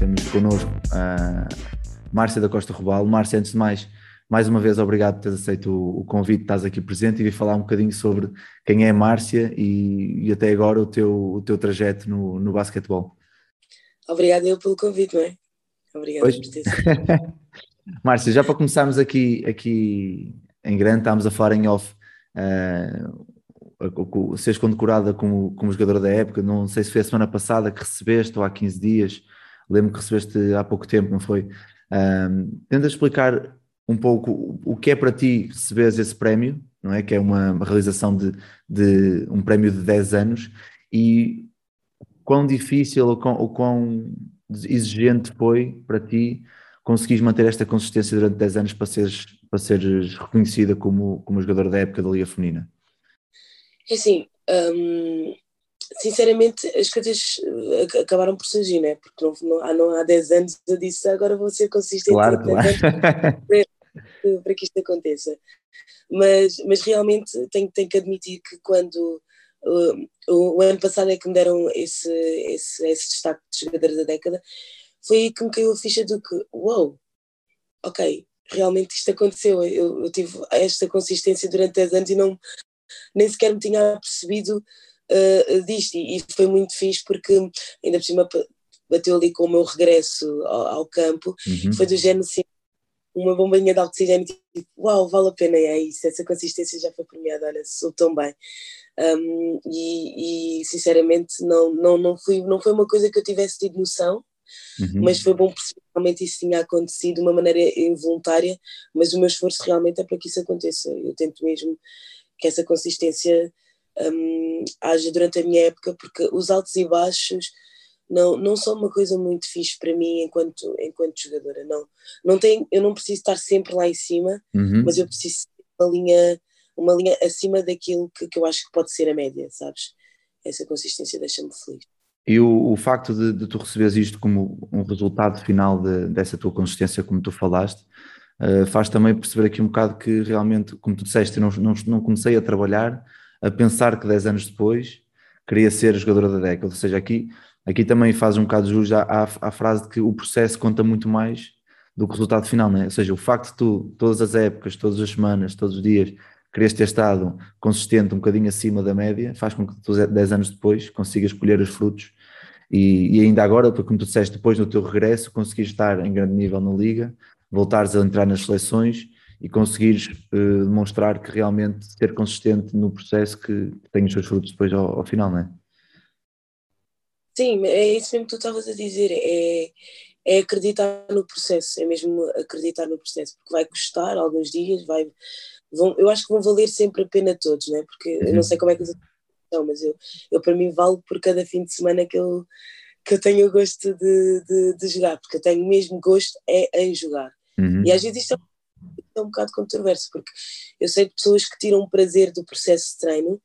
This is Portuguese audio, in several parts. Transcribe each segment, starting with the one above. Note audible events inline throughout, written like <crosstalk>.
temos connosco a Márcia da Costa Rubal. Márcia, antes de mais, mais uma vez obrigado por teres aceito o, convite, estás aqui presente e vir falar um bocadinho sobre quem é a Márcia e, e até agora o teu, o teu trajeto no, no basquetebol. Obrigada eu pelo convite, não é? Obrigada por ter <laughs> Márcia, já para começarmos aqui, aqui em grande, estávamos a falar em off, uh, seres condecorada como, como jogadora da época, não sei se foi a semana passada que recebeste ou há 15 dias, lembro que recebeste há pouco tempo, não foi? Um, tenta explicar um pouco o que é para ti receberes esse prémio, não é? Que é uma, realização de, de, um prémio de 10 anos e quão difícil ou quão, ou quão exigente foi para ti conseguires manter esta consistência durante 10 anos para seres, para seres reconhecida como, como jogadora da época da Liga Feminina? É assim, sinceramente, as coisas eh, acabaram por surgir, né? Porque não, não, não há 10 anos eu disse agora vou ser consistente claro, claro. Para, <laughs> para, que isto aconteça. Mas, mas realmente tenho, tenho que admitir que quando uh, o, o, ano passado é que me deram esse, esse, esse destaque de jogador da década, foi aí que me caiu a ficha do que, uau, wow, ok, realmente isto aconteceu. Eu, eu, tive esta consistência durante 10 anos e não, nem sequer me tinha percebido uh, disto e, e, foi muito fixe porque ainda por cima bateu ali com o meu regresso ao, ao campo, uhum. foi do género assim, uma bombinha de oxigênio, tipo, uau, vale a pena, é isso, essa consistência já foi premiada, olha, sou tão bem. Um, e, e, sinceramente não, não, não, fui, não foi uma coisa que eu tivesse tido noção, uhum. mas foi bom perceber que realmente isso tinha acontecido de uma maneira involuntária, mas o meu esforço realmente é para que isso aconteça. Eu tento mesmo que essa consistência um, haja durante a minha época, porque os altos e baixos não, não são uma coisa muito fixe para mim enquanto, enquanto jogadora. Não, não tem, eu não preciso estar sempre lá em cima, uhum. mas eu preciso uma linha, uma linha acima daquilo que, que eu acho que pode ser a média, sabes? Essa consistência deixa-me feliz. E o, o facto de, de, tu receberes isto como um resultado final de, dessa tua consistência, como tu falaste, uh, faz também perceber aqui um bocado que realmente, como tu disseste, eu não, não, não comecei a trabalhar a pensar que 10 anos depois queria ser jogadora da década. Ou seja, aqui, aqui também faz um bocado de jus à, à, à, frase de que o processo conta muito mais do que o resultado final, né? Ou seja, o facto de tu, todas as épocas, todas as semanas, todos os dias, queres ter estado consistente um bocadinho acima da média, faz com que tu, 10 anos depois, consigas colher os frutos e, e ainda agora, como tu disseste, depois do teu regresso, conseguires estar em grande nível na liga, voltares a entrar nas seleções e conseguires uh, demonstrar que realmente ser consistente no processo que tem os seus frutos depois ao, ao final, não é? Sim, é isso mesmo que tu estavas a dizer, é, é acreditar no processo, é mesmo acreditar no processo, porque vai custar alguns dias, vai, vão, eu acho que vão valer sempre a pena todos, não é? porque uhum. eu não sei como é que não, mas eu, eu para mim valo por cada fim de semana que eu, que eu tenho gosto de, de, de jogar, porque eu tenho mesmo gosto é em jogar. Uhum. E às vezes isto é é um bocado controverso, porque eu sei de pessoas que tiram prazer do processo de treino,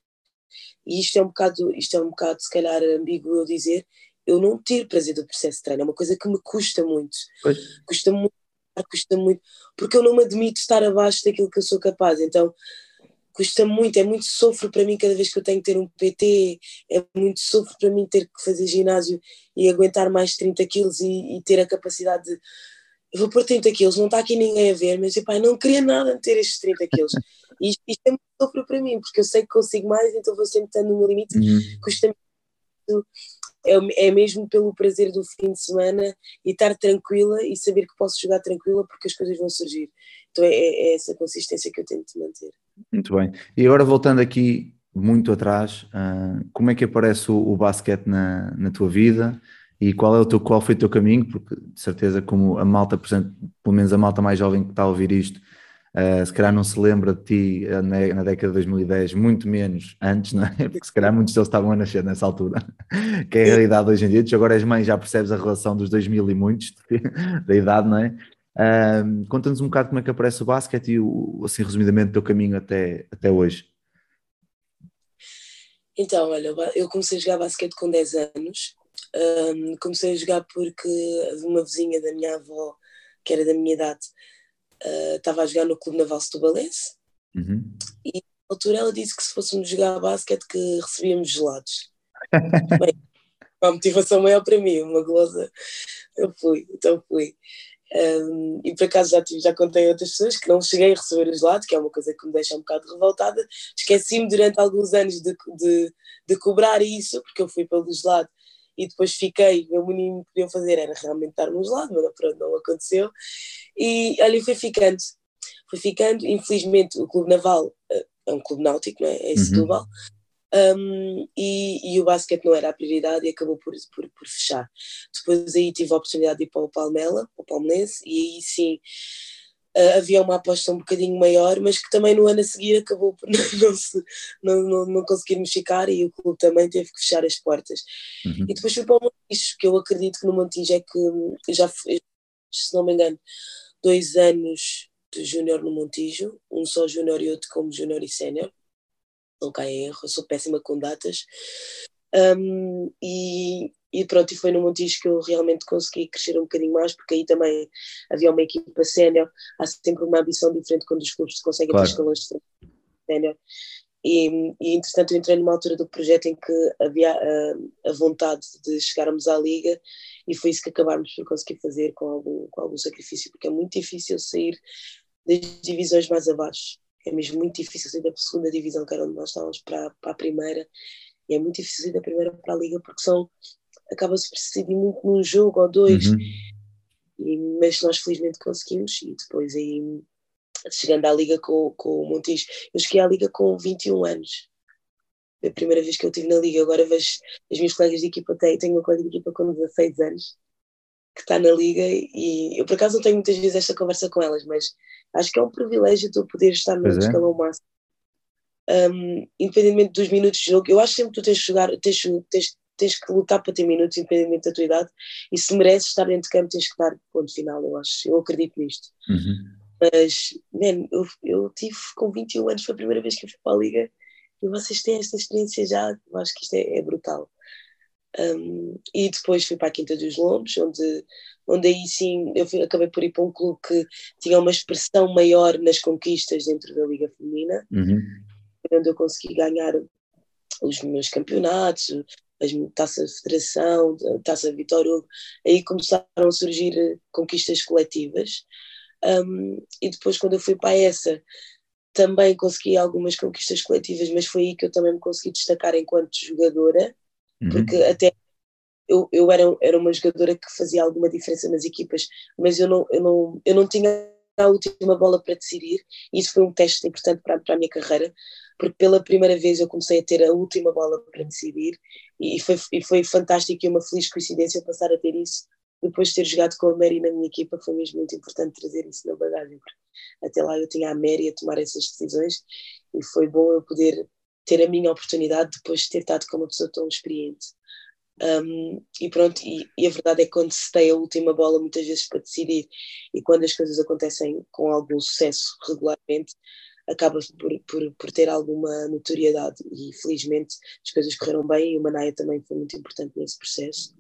e isto é um bocado, isto é um bocado se calhar ambíguo eu dizer, eu não tiro prazer do processo de treino, é uma coisa que me custa muito. Pois. Custa muito, custa muito, porque eu não me admito estar abaixo daquilo que eu sou capaz, então custa muito, é muito sofro para mim cada vez que eu tenho que ter um PT, é muito sofro para mim ter que fazer ginásio e aguentar mais 30 quilos e, e ter a capacidade de vou pôr 30 quilos, não está aqui ninguém a ver, mas epá, não queria nada meter estes 30 quilos. E isto, isto é muito sofro para mim, porque eu sei que consigo mais, então vou sempre estando no meu limite, uhum. custa muito. É, é mesmo pelo prazer do fim de semana e estar tranquila e saber que posso jogar tranquila porque as coisas vão surgir. Então é, é essa consistência que eu tento manter. Muito bem. E agora voltando aqui muito atrás, uh, como é que aparece o, o basquete na, na tua vida? E qual é o teu, qual foi o teu caminho, porque de certeza como a malta, por exemplo, pelo menos a malta mais jovem que está a ouvir isto, Uh, se calhar não se lembra de ti uh, na, na, década de 2010, muito menos antes, não é? <laughs> Porque se calhar muitos deles estavam a nascer nessa altura, <laughs> que é a realidade hoje em dia. Tu agora és mãe, já percebes a relação dos 2000 e muitos <laughs> da idade, não é? Uh, Conta-nos um bocado como é que aparece o basquete e, o, assim, resumidamente, o teu caminho até, até hoje. Então, olha, eu comecei a jogar basquete com 10 anos. Um, comecei a jogar porque uma vizinha da minha avó, que era da minha idade, uh, estava a jogar no Clube Naval Setubalense uhum. e na altura ela disse que se fôssemos jogar basquete que recebíamos gelados. <laughs> Bem, uma motivação maior para mim, uma glosa. Eu fui, então fui. Um, e por acaso já, já contei a outras pessoas que não cheguei a receber os gelados, que é uma coisa que me deixa um bocado revoltada. Esqueci-me durante alguns anos de, de, de, cobrar isso, porque eu fui pelo gelado e depois fiquei. O mínimo que podiam fazer era realmente dar-me um gelado, mas pronto, não aconteceu. E olha, fui ficando, fui ficando. Infelizmente, o Clube Naval eh, é um clube náutico, não é? É em uhum. Um, e, e, o basquete não era a prioridade e acabou por, por, por, fechar. Depois aí tive a oportunidade de ir para o Palmela, o Palmense, e aí sim uh, havia uma aposta um bocadinho maior, mas que também no ano a seguir acabou por <laughs> não, se, não, não, não conseguirmos ficar e o clube também teve que fechar as portas. Uhum. E depois fui para o Montijo, que eu acredito que no Montijo é que já, se não me engano, dois anos de júnior no Montijo, um só júnior e outro como júnior e sénior não cai em erro, eu sou péssima com datas. Um, e, e pronto, e foi no Montijo que eu realmente consegui crescer um bocadinho mais, porque aí também havia uma equipa sénior, há sempre uma ambição diferente quando os clubes conseguem claro. ter escalões de sénior. E, e entretanto eu entrei numa altura do projeto em que havia a, a, vontade de chegarmos à liga e foi isso que acabámos por conseguir fazer com algum, com algum sacrifício, porque é muito difícil sair das divisões mais abaixo é mesmo muito difícil sair da segunda divisão, que era onde nós estávamos, para, para a primeira, e é muito difícil sair da primeira para a liga, porque são, acaba-se por decidir muito num jogo ou dois, uhum. e, mas nós felizmente conseguimos, e depois aí, chegando à liga com, com o Montijo, eu cheguei à liga com 21 anos, foi a primeira vez que eu estive na liga, agora vejo as minhas colegas de equipa, tenho, tenho uma colega de equipa com 16 anos, que está na liga e eu por acaso não tenho muitas vezes esta conversa com elas, mas acho que é um privilégio tu poder estar no é. escalão máximo. Um, independentemente dos minutos de jogo, eu acho sempre que tu tens que jogar, tens, tens, tens que lutar para ter minutos, independentemente da tua idade, e se mereces estar dentro de campo, tens que dar ponto final, eu acho, eu acredito nisto. Uhum. Mas, man, eu, eu tive com 21 anos, foi a primeira vez que eu fui para a Liga, e vocês têm esta experiência já, eu acho que isto é, é brutal. Um, e depois fui para a Quinta dos Lombos, onde, onde aí sim eu fui, acabei por ir para um clube que tinha uma expressão maior nas conquistas dentro da Liga Feminina, uhum. onde eu consegui ganhar os meus campeonatos, as taça de federação, taça Vitória aí começaram a surgir conquistas coletivas. Um, e depois, quando eu fui para essa, também consegui algumas conquistas coletivas, mas foi aí que eu também me consegui destacar enquanto jogadora uhum. porque até eu, eu era, era uma jogadora que fazia alguma diferença nas equipas, mas eu não, eu não, eu não tinha a última bola para decidir, isso foi um teste importante para, para a minha carreira, porque pela primeira vez eu comecei a ter a última bola para decidir, e foi, e foi fantástico e uma feliz coincidência passar a ter isso depois de ter jogado com a Mary na minha equipa, foi mesmo muito importante trazer isso na bagagem, porque até lá eu tinha a Mary a tomar essas decisões e foi bom eu poder ter a minha oportunidade depois de ter estado com uma pessoa tão experiente. Um, e pronto, e, e, a verdade é que quando se tem a última bola muitas vezes para decidir e quando as coisas acontecem com algum sucesso regularmente, acaba por, por, por ter alguma notoriedade e felizmente as coisas correram bem e o Manaia também foi muito importante nesse processo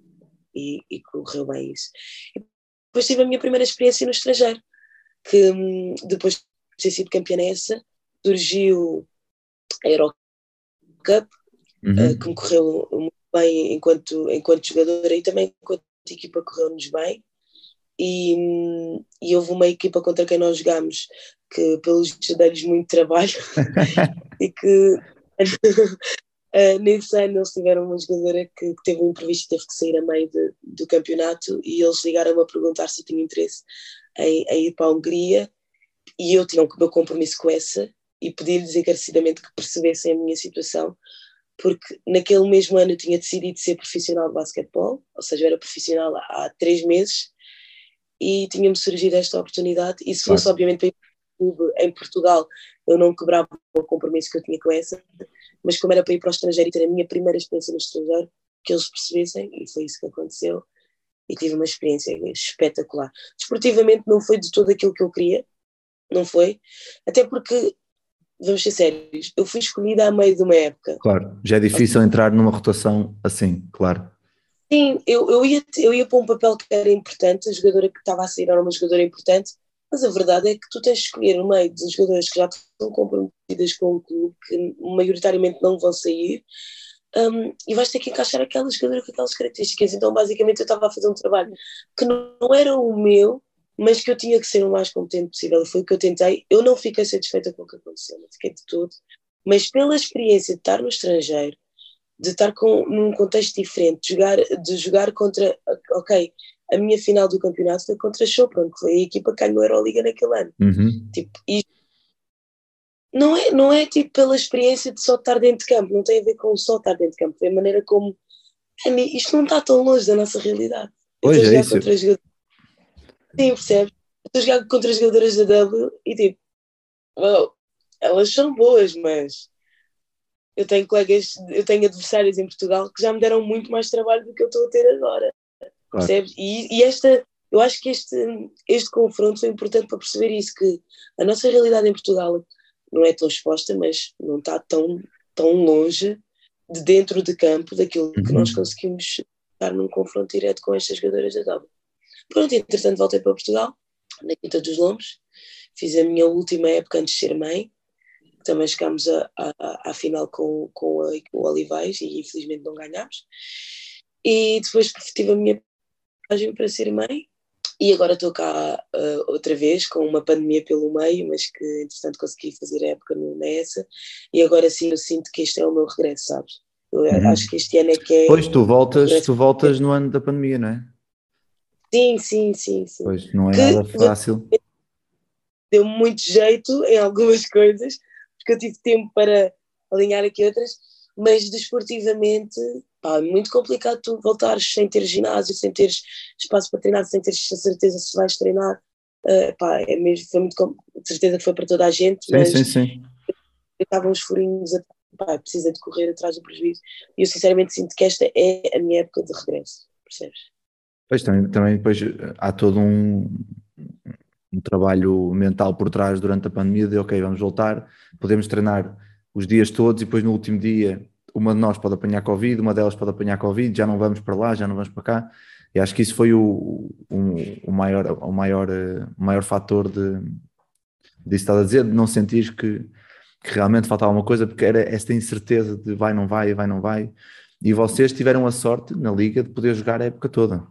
e, e correu bem isso. E depois tive a minha primeira experiência no estrangeiro, que hum, depois de ter sido campeã nessa, surgiu a Euro Cup, uhum. uh, que me correu muito bem enquanto, enquanto jogadora e também enquanto equipa correu-nos bem. E, e houve uma equipa contra quem nós jogámos que, pelos deles muito trabalho <laughs> e que uh, <laughs> nesse ano eles tiveram uma jogadora que, que teve um imprevisto e teve que sair a meio de, do campeonato e eles ligaram-me a perguntar se eu tinha interesse em, em ir para a Hungria e eu tinha o meu compromisso com essa e pedir-lhes encarecidamente que percebessem a minha situação, porque naquele mesmo ano eu tinha decidido ser profissional de basquetebol, ou seja, eu era profissional há três meses e tinha-me surgido esta oportunidade. E se fosse, claro. obviamente, clube em Portugal, eu não quebrava o compromisso que eu tinha com essa, mas como era para ir para o estrangeiro e ter a minha primeira experiência no estrangeiro, que eles percebessem, e foi isso que aconteceu, e tive uma experiência espetacular. Desportivamente não foi de todo aquilo que eu queria, não foi, até porque, vamos ser sérios, eu fui escolhida a meio de uma época. Claro, já é difícil entrar numa rotação assim, claro. Sim, eu, eu, ia, eu ia para um papel que era importante, a jogadora que estava a sair era uma jogadora importante, mas a verdade é que tu tens de escolher no meio de jogadoras que já estão comprometidas com o clube, que maioritariamente não vão sair, um, e vais ter que encaixar aquela jogadora com aquelas características. Então, basicamente, eu estava a fazer um trabalho que não era o meu, mas que eu tinha que ser o mais competente possível. Foi o que eu tentei. Eu não fiquei satisfeita com o que aconteceu, não fiquei de tudo. Mas pela experiência de estar no estrangeiro, de estar com, num contexto diferente, de jogar, de jogar contra, ok, a minha final do campeonato foi contra a Chopin, que foi a equipa que ganhou a Euroliga naquele ano. Uhum. Tipo, e não é, não é tipo pela experiência de só estar dentro de campo, não tem a ver com só estar dentro de campo, é a maneira como isto não está tão longe da nossa realidade. Pois é, isso. Sim, percebes? Estou a jogar contra as jogadoras da W e tipo, well, elas são boas, mas eu tenho colegas, eu tenho adversários em Portugal que já me deram muito mais trabalho do que eu estou a ter agora. Claro. Percebes? E, e, esta, eu acho que este, este confronto foi importante para perceber isso, que a nossa realidade em Portugal não é tão exposta, mas não está tão, tão longe de dentro de campo daquilo uhum. que nós conseguimos estar num confronto direto com estas jogadoras da W. Pronto, entretanto voltei para Portugal, na Quinta dos Lombos, fiz a minha última época antes de ser mãe, também chegámos à final com, com, a, com o Olivais e infelizmente não ganhámos. E depois tive a minha passagem para ser mãe e agora estou cá uh, outra vez com uma pandemia pelo meio, mas que entretanto consegui fazer a época no NESA e agora sim eu sinto que este é o meu regresso, sabes? Eu uhum. acho que este ano é que é. Pois tu voltas, tu voltas no ano da pandemia, não é? Sim, sim, sim, sim. Pois não é que nada fácil. Deu muito jeito <laughs> em algumas coisas, porque eu tive tempo para alinhar aqui outras, mas desportivamente, pá, é muito complicado tu voltares sem ter ginásio, sem teres espaço para treinar, sem teres a certeza se vais treinar. Uh, pá, é mesmo, foi muito, de certeza que foi para toda a gente, sim, mas sim, sim. estavam os furinhos, pá, precisa de correr atrás do prejuízo. E eu sinceramente sinto que esta é a minha época de regresso, percebes? Pois também, também depois há todo um, um trabalho mental por trás durante a pandemia de ok, vamos voltar, podemos treinar os dias todos e depois no último dia uma de nós pode apanhar Covid, uma delas pode apanhar Covid, já não vamos para lá, já não vamos para cá. E acho que isso foi o, o, o maior, o maior, o maior fator de, de estar a dizer, de não sentir que, que realmente faltava uma coisa, porque era esta incerteza de vai, não vai, vai, não vai. E vocês tiveram a sorte na liga de poder jogar a época toda.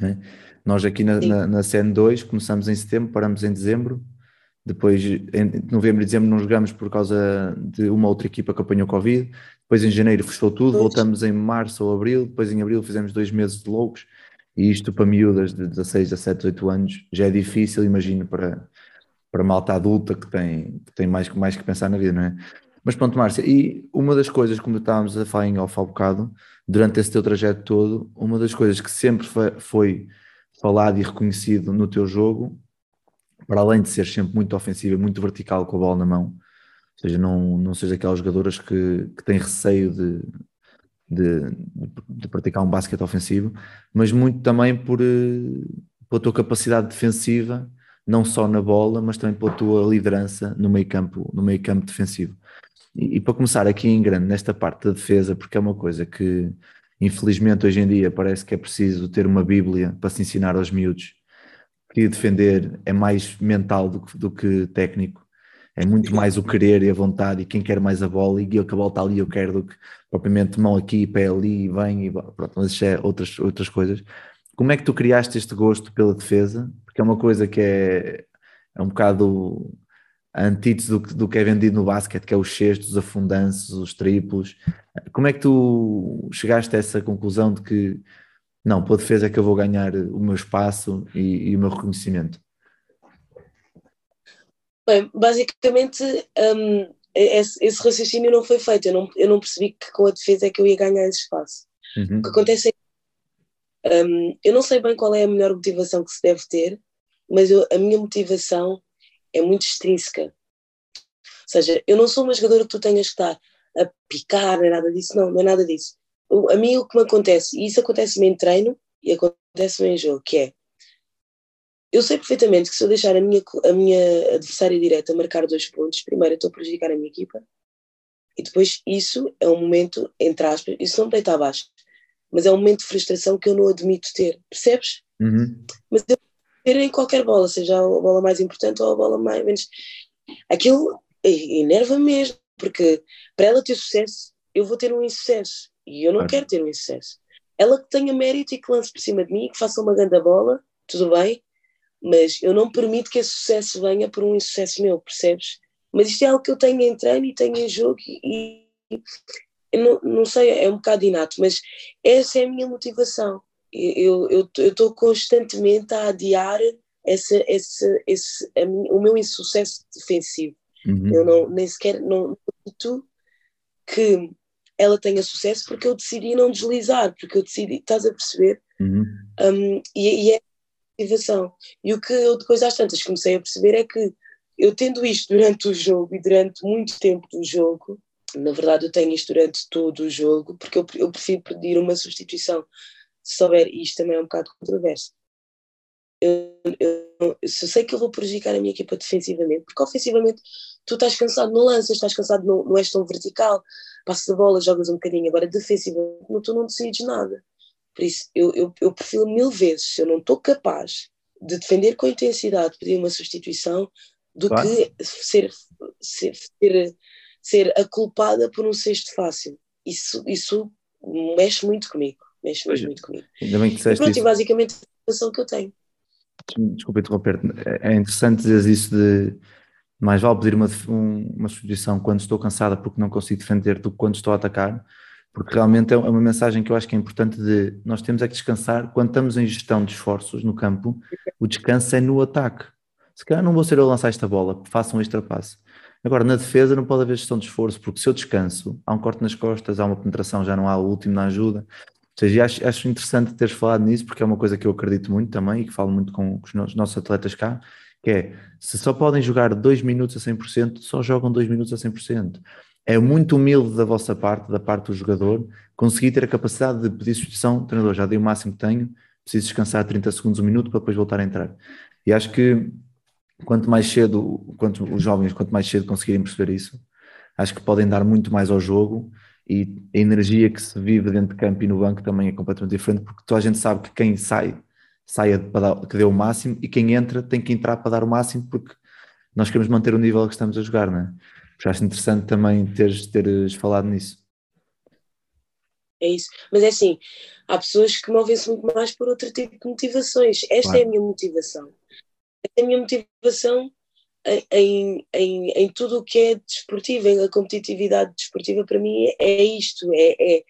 Né? Nós aqui na, na, na CN2 começamos em setembro, paramos em dezembro, depois em novembro e dezembro não jogamos por causa de uma outra equipa que apanhou Covid, depois em janeiro fechou tudo, voltamos em março ou abril, depois em abril fizemos dois meses de loucos, e isto para miúdas de 16, 17, 18 anos já é difícil, imagino para, para malta adulta que tem, que tem mais, mais que pensar na vida, não é? Mas pronto, Márcia, e uma das coisas, como estávamos a falar em off há bocado, durante esse teu trajeto todo, uma das coisas que sempre foi, falado e reconhecido no teu jogo, para além de ser sempre muito ofensiva, muito vertical com a bola na mão, ou seja, não, não seja aquelas jogadoras que, que têm receio de, de, de, praticar um basquete ofensivo, mas muito também por, eh, pela tua capacidade defensiva, não só na bola, mas também pela tua liderança no meio campo, no meio campo defensivo. E, para começar aqui em grande, nesta parte da defesa, porque é uma coisa que infelizmente hoje em dia parece que é preciso ter uma bíblia para se ensinar aos miúdos, que defender é mais mental do que, do que técnico, é muito mais o querer e a vontade, e quem quer mais a bola, e que a bola está ali, eu quero, do que propriamente mão aqui, pé ali, e vem, e pronto, mas isso é outras, outras coisas. Como é que tu criaste este gosto pela defesa? Porque é uma coisa que é, é um bocado a antítese do, do que é vendido no basquete, que é os cestos, os afundanços, os triplos. Como é que tu chegaste a essa conclusão de que não, pela defesa é que eu vou ganhar o meu espaço e, e o meu reconhecimento? Bem, basicamente um, esse, esse, raciocínio não foi feito. Eu não, eu não percebi que com a defesa é que eu ia ganhar esse espaço. Uhum. O que acontece é que um, eu não sei bem qual é a melhor motivação que se deve ter, mas eu, a minha motivação é muito extrínseca. Ou seja, eu não sou uma jogadora que tu tenhas que estar a picar, é nada disso, não, não é nada disso. O, a mim o que me acontece, e isso acontece-me em treino e acontece-me em jogo, que é eu sei perfeitamente que se eu deixar a minha, a minha adversária direta marcar dois pontos, primeiro eu estou a prejudicar a minha equipa e depois isso é um momento, entre aspas, isso não me deita abaixo, mas é um momento de frustração que eu não admito ter, percebes? Uhum. Mas eu ter em qualquer bola, seja a bola mais importante ou a bola mais menos. Aquilo enerva mesmo, porque para ela ter sucesso, eu vou ter um insucesso e eu não Claro. quero ter um insucesso. Ela que tenha mérito e que lance por cima de mim, que faça uma grande bola, tudo bem, mas eu não permito que esse sucesso venha por um insucesso meu, percebes? Mas isto é algo que eu tenho em treino e tenho em jogo e, não, não sei, é um bocado inato, mas essa é a minha motivação. Eu eu estou constantemente a adiar esse, esse, esse, a mim- o meu insucesso defensivo. Uhum. Eu não, nem sequer não acredito que ela tenha sucesso porque eu decidi não deslizar, porque eu decidi, estás a perceber? Uhum. Um, e, e é a motivação. E o que eu depois às tantas comecei a perceber é que eu tendo isto durante o jogo e durante muito tempo do jogo, na verdade eu tenho isto durante todo o jogo, porque eu, eu prefiro pedir uma substituição. Se souber, e isto também é um bocado controverso. Eu, eu, se eu sei que eu vou prejudicar a minha equipa defensivamente, porque ofensivamente tu estás cansado, não lanças, estás cansado, não, não és tão vertical, passas a bola, jogas um bocadinho, agora defensivamente não, tu não decides nada. Por isso, eu, eu, eu prefiro mil vezes, se eu não estou capaz de defender com intensidade, pedir uma substituição, do Claro. que ser, ser, ser, ser a culpada por um cesto fácil. Isso, isso mexe muito comigo. Mexe Pois é. muito comigo. Ainda bem que E disseste pronto, isso. e basicamente a situação que eu tenho. Desculpa interromper-te. É é interessante dizer isso de mais vale pedir uma, um- uma substituição quando estou cansada porque não consigo defender do que quando estou a atacar, porque realmente é uma mensagem que eu acho que é importante de nós temos é que descansar quando estamos em gestão de esforços no campo, o descanso é no ataque. Se calhar não vou ser eu a lançar esta bola, façam um extra passe. Agora, na defesa não pode haver gestão de esforço, porque se eu descanso, há um corte nas costas, há uma penetração, já não há o último na ajuda. Seja, acho, acho interessante teres falado nisso, porque é uma coisa que eu acredito muito também e que falo muito com os nos- nossos atletas cá, que é, se só podem jogar dois minutos a 100%, só jogam dois minutos a 100%. É muito humilde da vossa parte, da parte do jogador, conseguir ter a capacidade de pedir substituição, treinador, já dei o máximo que tenho, preciso descansar 30 segundos, um minuto, para depois voltar a entrar. E acho que quanto mais cedo, quanto os jovens, quanto mais cedo conseguirem perceber isso, acho que podem dar muito mais ao jogo e a energia que se vive dentro de campo e no banco também é completamente diferente, porque toda a gente sabe que quem sai, sai para dar, que deu o máximo e quem entra tem que entrar para dar o máximo porque nós queremos manter o nível que estamos a jogar, não é? Porque acho interessante também teres, teres falado nisso. É isso. Mas é assim, há pessoas que movem-se muito mais por outro tipo de motivações. Esta Claro. é a minha motivação. Esta é a minha motivação em, em, em, tudo o que é desportivo, em a competitividade desportiva para mim é, é isto, é, é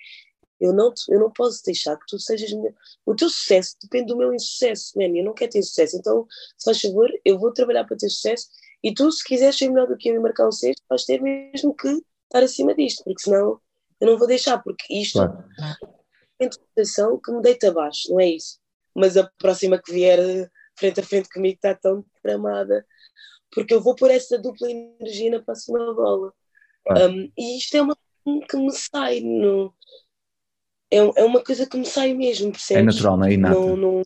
eu não, eu não posso deixar que tu sejas melhor. O teu sucesso depende do meu insucesso, man. Eu não quero ter sucesso. Então, se faz favor, eu vou trabalhar para ter sucesso e tu, se quiseres ser melhor do que eu e marcar um sexto, vais ter mesmo que estar acima disto, porque senão eu não vou deixar, porque isto Claro. é interpretação que me deita abaixo, não é isso. Mas a próxima que vier frente a frente comigo está tão tramada, porque eu vou pôr essa dupla energia na próxima bola. Claro. Um, e isto é uma coisa que me sai, no, é, é uma coisa que me sai mesmo, percebes? É natural, não é inata. Não, não-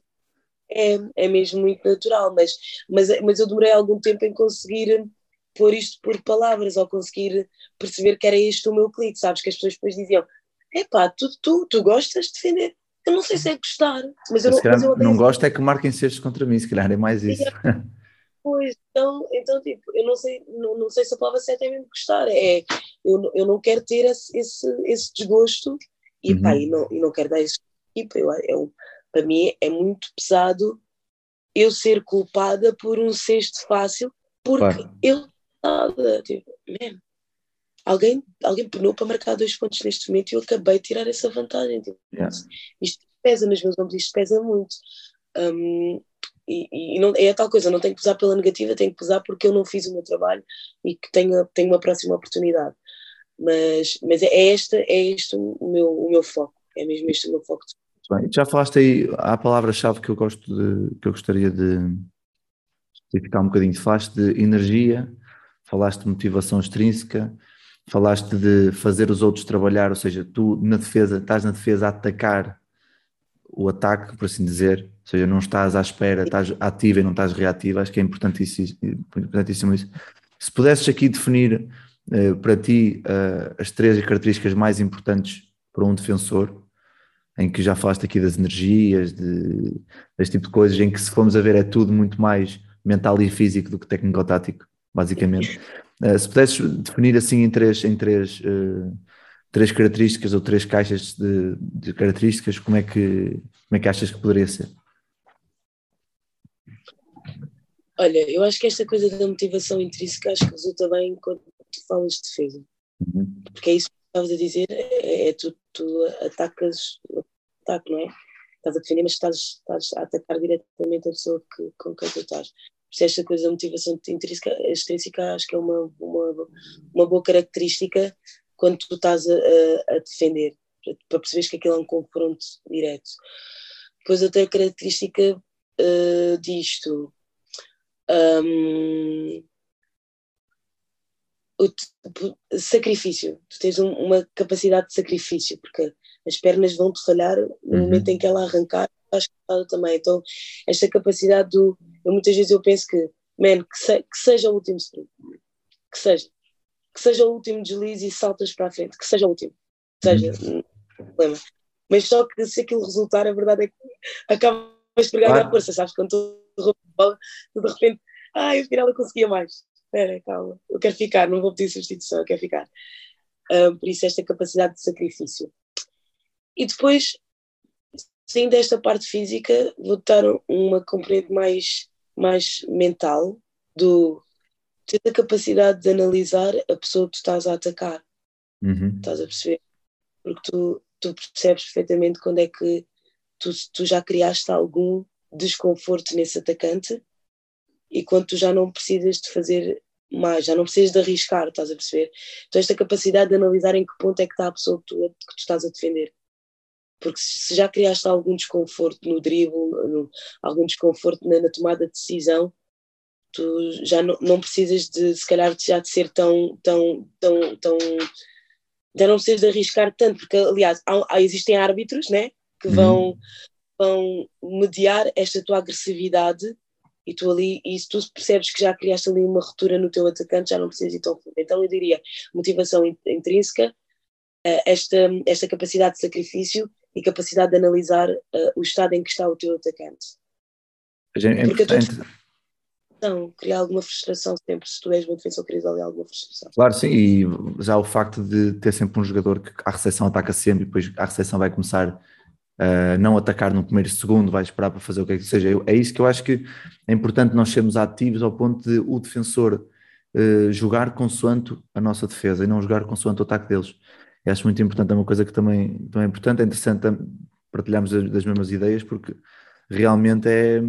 é, é mesmo muito natural, mas, mas, mas eu demorei algum tempo em conseguir pôr isto por palavras ou conseguir perceber que era este o meu clique, sabes? Que as pessoas depois diziam: epá, tu, tu, tu gostas de defender. Eu não sei se é gostar, mas eu Se não, mas eu não gosto é que marquem cestos contra mim, se calhar é mais isso. <laughs> Pois, então, então tipo, eu não sei, não, não sei se a palavra certa é mesmo gostar, é, eu, eu não quero ter esse, esse, esse desgosto e, Uhum. pá, e, não, e não quero dar esse tipo, eu, eu, para mim é muito pesado eu ser culpada por um cesto fácil, porque Claro. eu estava, tipo, man, alguém, alguém penou para marcar dois pontos neste momento e eu acabei de tirar essa vantagem, tipo, Yeah. isto pesa nos meus ombros, isto pesa muito. Um, e, e não, é a tal coisa, não tenho que pesar pela negativa, tenho que pesar porque eu não fiz o meu trabalho e que tenho, tenho uma próxima oportunidade. Mas, mas é, este, é este o meu, o meu foco, é mesmo este o meu foco. Bem, já falaste aí, a palavra-chave que eu gosto de, que eu gostaria de, especificar um bocadinho. Falaste de energia, falaste de motivação extrínseca, falaste de fazer os outros trabalhar, ou seja, tu na defesa, estás na defesa a atacar o ataque, por assim dizer, ou seja, não estás à espera, estás ativa e não estás reativa, acho que é importantíssimo, importantíssimo isso. Se pudesses aqui definir uh, para ti uh, as três características mais importantes para um defensor, em que já falaste aqui das energias, de, deste tipo de coisas, em que se formos a ver é tudo muito mais mental e físico do que técnico-tático, basicamente. Uh, se pudesses definir assim em três, em três, uh, três características ou três caixas de, de, características, como é, que, como é que achas que poderia ser? Olha, eu acho que esta coisa da motivação intrínseca acho que resulta bem quando tu falas de defesa. Uhum. Porque é isso que estavas a dizer, é, é tu, tu atacas ataque, não é? Estás a defender, mas estás, estás a atacar diretamente a pessoa que, com quem tu estás. Por esta coisa da motivação intrínseca, extrínseca acho que é uma, uma, uma boa característica quando tu estás a, a, defender, para perceberes que aquilo é um confronto direto. Depois outra característica uh, disto, um, o sacrifício, tu tens um, uma capacidade de sacrifício, porque as pernas vão-te falhar no uhum. momento em que ela arrancar, estás cansado também. Então, esta capacidade do. Eu, muitas vezes eu penso que, man, que, se, que seja o último sprint, que seja, que seja o último deslize e saltas para a frente, que seja o último, que seja, uhum. não problema. Mas só que se aquilo resultar, a verdade é que <laughs> acaba de pegar claro. na força, sabes? Quando tu bola, de repente, ai, afinal eu conseguia mais. Espera, calma, eu quero ficar, não vou pedir substituição, eu quero ficar. Uh, por isso, esta capacidade de sacrifício. E depois, saindo desta parte física, vou dar uma componente mais, mais mental do ter a capacidade de analisar a pessoa que tu estás a atacar. Uhum. Estás a perceber? Porque tu, tu percebes perfeitamente quando é que tu, tu já criaste algum desconforto nesse atacante e quando tu já não precisas de fazer mais, já não precisas de arriscar, estás a perceber? Então esta capacidade de analisar em que ponto é que está a pessoa que tu, que tu estás a defender porque se já criaste algum desconforto no dribble, no, algum desconforto na, na, tomada de decisão, tu já não, não precisas de, se calhar, já de ser tão, tão, tão, tão, já não precisas de arriscar tanto, porque, aliás, há, há, existem árbitros, né, que uhum. vão, vão mediar esta tua agressividade e tu ali, e se tu percebes que já criaste ali uma ruptura no teu atacante, já não precisas ir tão fundo. Então eu diria, motivação intrínseca, eh, esta, esta capacidade de sacrifício e capacidade de analisar uh, o estado em que está o teu atacante. É Porque importante. Não, criar alguma frustração sempre, se tu és uma defensor, querias ali alguma frustração. Claro, sim, e já o facto de ter sempre um jogador que a recepção ataca sempre e depois a recepção vai começar a não atacar no primeiro segundo, vai esperar para fazer o que é que seja. É isso que eu acho que é importante nós sermos ativos ao ponto de o defensor uh, jogar consoante a nossa defesa e não jogar consoante o ataque deles. Eu acho muito importante, é uma coisa que também, também é importante, é interessante partilharmos das mesmas ideias, porque realmente é,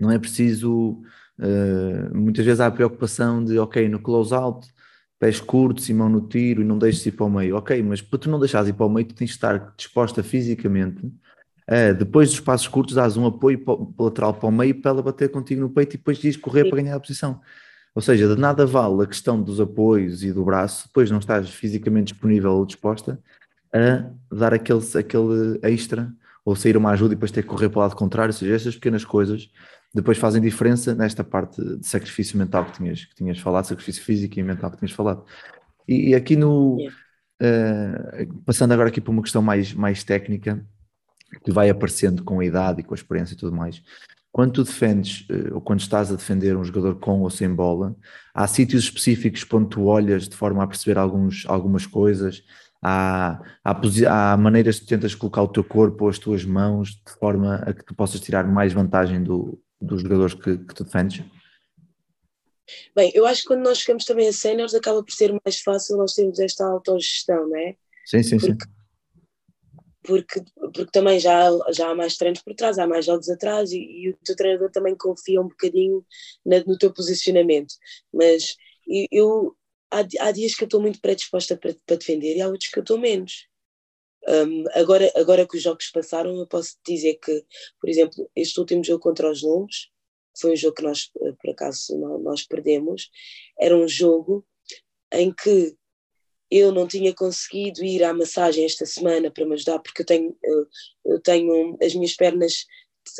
não é preciso, uh, muitas vezes há a preocupação de, ok, no close-out, pés curtos e mão no tiro e não deixes ir para o meio, ok, mas para tu não deixares ir para o meio, tu tens de estar disposta fisicamente Uh, depois dos passos curtos, dás um apoio lateral para o meio para ela bater contigo no peito e depois diz correr Sim. para ganhar a posição. Ou seja, de nada vale a questão dos apoios e do braço, depois não estás fisicamente disponível ou disposta a dar aquele, aquele extra ou sair uma ajuda e depois ter que correr para o lado contrário. Ou seja, essas pequenas coisas depois fazem diferença nesta parte de sacrifício mental que tinhas, que tinhas falado, sacrifício físico e mental que tinhas falado. E, e aqui no. Uh, passando agora aqui para uma questão mais, mais técnica, que vai aparecendo com a idade e com a experiência e tudo mais. Quando tu defendes, eh, ou quando estás a defender um jogador com ou sem bola, há sítios específicos onde tu olhas de forma a perceber alguns, algumas coisas, há, há, há maneiras que tu tentas colocar o teu corpo ou as tuas mãos de forma a que tu possas tirar mais vantagem do, dos jogadores que, que tu defendes? Bem, eu acho que quando nós chegamos também a séniores acaba por ser mais fácil nós termos esta autogestão, não é? Sim, sim, Porque sim porque, porque também já, já há mais treinos por trás, há mais jogos atrás e, e o teu treinador também confia um bocadinho na, no teu posicionamento. Mas eu, há, há dias que eu estou muito predisposta para, para defender e há outros que eu estou menos. Um, agora, agora que os jogos passaram, eu posso dizer que, por exemplo, este último jogo contra os Lombos, foi um jogo que nós, eh, por acaso, nós perdemos, era um jogo em que eu não tinha conseguido ir à massagem esta semana para me ajudar, porque eu tenho, eu tenho as minhas pernas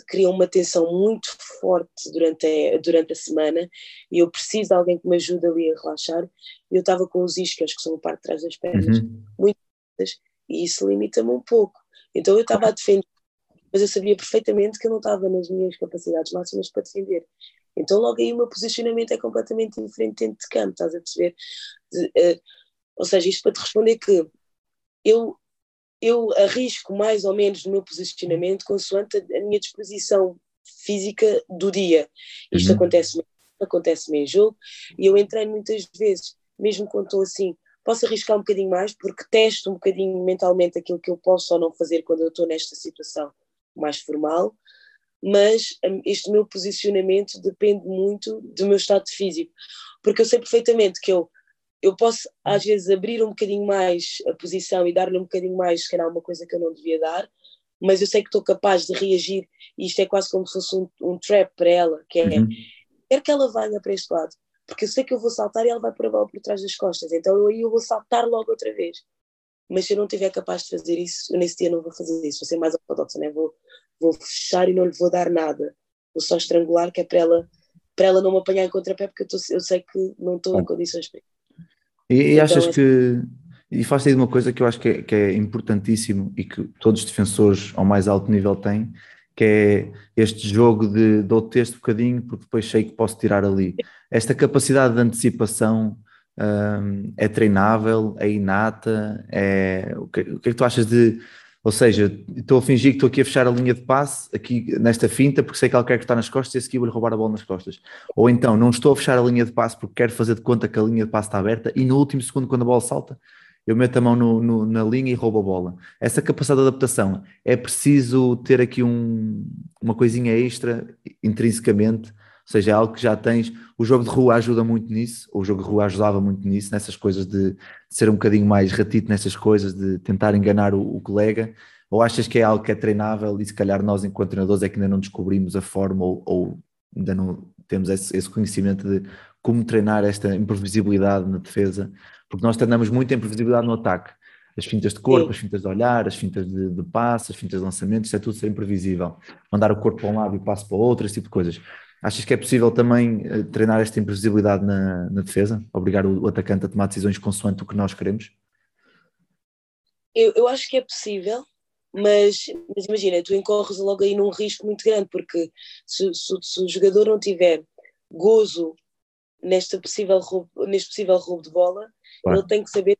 criam uma tensão muito forte durante a, durante a semana e eu preciso de alguém que me ajude ali a relaxar. Eu estava com os isquios, que são a parte de trás das pernas, uhum. muito e isso limita-me um pouco. Então eu estava a defender, mas eu sabia perfeitamente que eu não estava nas minhas capacidades máximas para defender. Então logo aí o meu posicionamento é completamente diferente dentro de campo, estás a perceber? De, uh, ou seja, isto para te responder que eu, eu arrisco mais ou menos no meu posicionamento consoante a, a minha disposição física do dia. Isto uhum. acontece acontece-me em jogo e eu entrei muitas vezes, mesmo quando estou assim, posso arriscar um bocadinho mais porque testo um bocadinho mentalmente aquilo que eu posso ou não fazer quando eu estou nesta situação mais formal, mas hum, este meu posicionamento depende muito do meu estado físico, porque eu sei perfeitamente que eu eu posso às vezes abrir um bocadinho mais a posição e dar-lhe um bocadinho mais, se calhar uma coisa que eu não devia dar, mas eu sei que estou capaz de reagir e isto é quase como se fosse um, um trap para ela, que é uhum. quer que ela venha para este lado, porque eu sei que eu vou saltar e ela vai por a bola por trás das costas, então aí eu, vou saltar logo outra vez. Mas se eu não estiver capaz de fazer isso, eu nesse dia não vou fazer isso, vou ser mais ortodoxa, né? vou, vou fechar e não lhe vou dar nada, vou só estrangular, que é para ela, para ela não me apanhar em contrapé, porque eu, tô, eu sei que não estou em condições para e, e então, achas que. E faz aí de uma coisa que eu acho que é, que é importantíssimo e que todos os defensores ao mais alto nível têm, que é este jogo de dou texto um bocadinho porque depois sei que posso tirar ali. Esta capacidade de antecipação um, é treinável, é inata, é... O, que, o que é que tu achas de ou seja, estou a fingir que estou aqui a fechar a linha de passe, aqui nesta finta, porque sei que ele quer que está nas costas e a seguir vou-lhe roubar a bola nas costas. Ou então, não estou a fechar a linha de passe porque quero fazer de conta que a linha de passe está aberta e no último segundo, quando a bola salta, eu meto a mão no, no, na linha e roubo a bola. Essa capacidade de adaptação, é preciso ter aqui um, uma coisinha extra, intrinsecamente, ou seja, é algo que já tens. O jogo de rua ajuda muito nisso, o jogo de rua ajudava muito nisso, nessas coisas de, de ser um bocadinho mais ratito nessas coisas, de tentar enganar o, o, colega. Ou achas que é algo que é treinável e se calhar nós, enquanto treinadores, é que ainda não descobrimos a forma ou, ou ainda não temos esse, esse, conhecimento de como treinar esta imprevisibilidade na defesa? Porque nós treinamos muito a imprevisibilidade no ataque as fintas de corpo, Sim. as fintas de olhar, as fintas de, de passe, as fintas de lançamento, isso é tudo ser imprevisível. Mandar o corpo para um lado e o passo para o outro, esse tipo de coisas. Achas que é possível também eh, treinar esta imprevisibilidade na, na defesa? Obrigar o, o, atacante a tomar decisões consoante o que nós queremos? Eu, eu acho que é possível, mas, mas, imagina, tu incorres logo aí num risco muito grande, porque se, se, se o jogador não tiver gozo neste possível roubo, neste possível roubo de bola, claro. ele tem que saber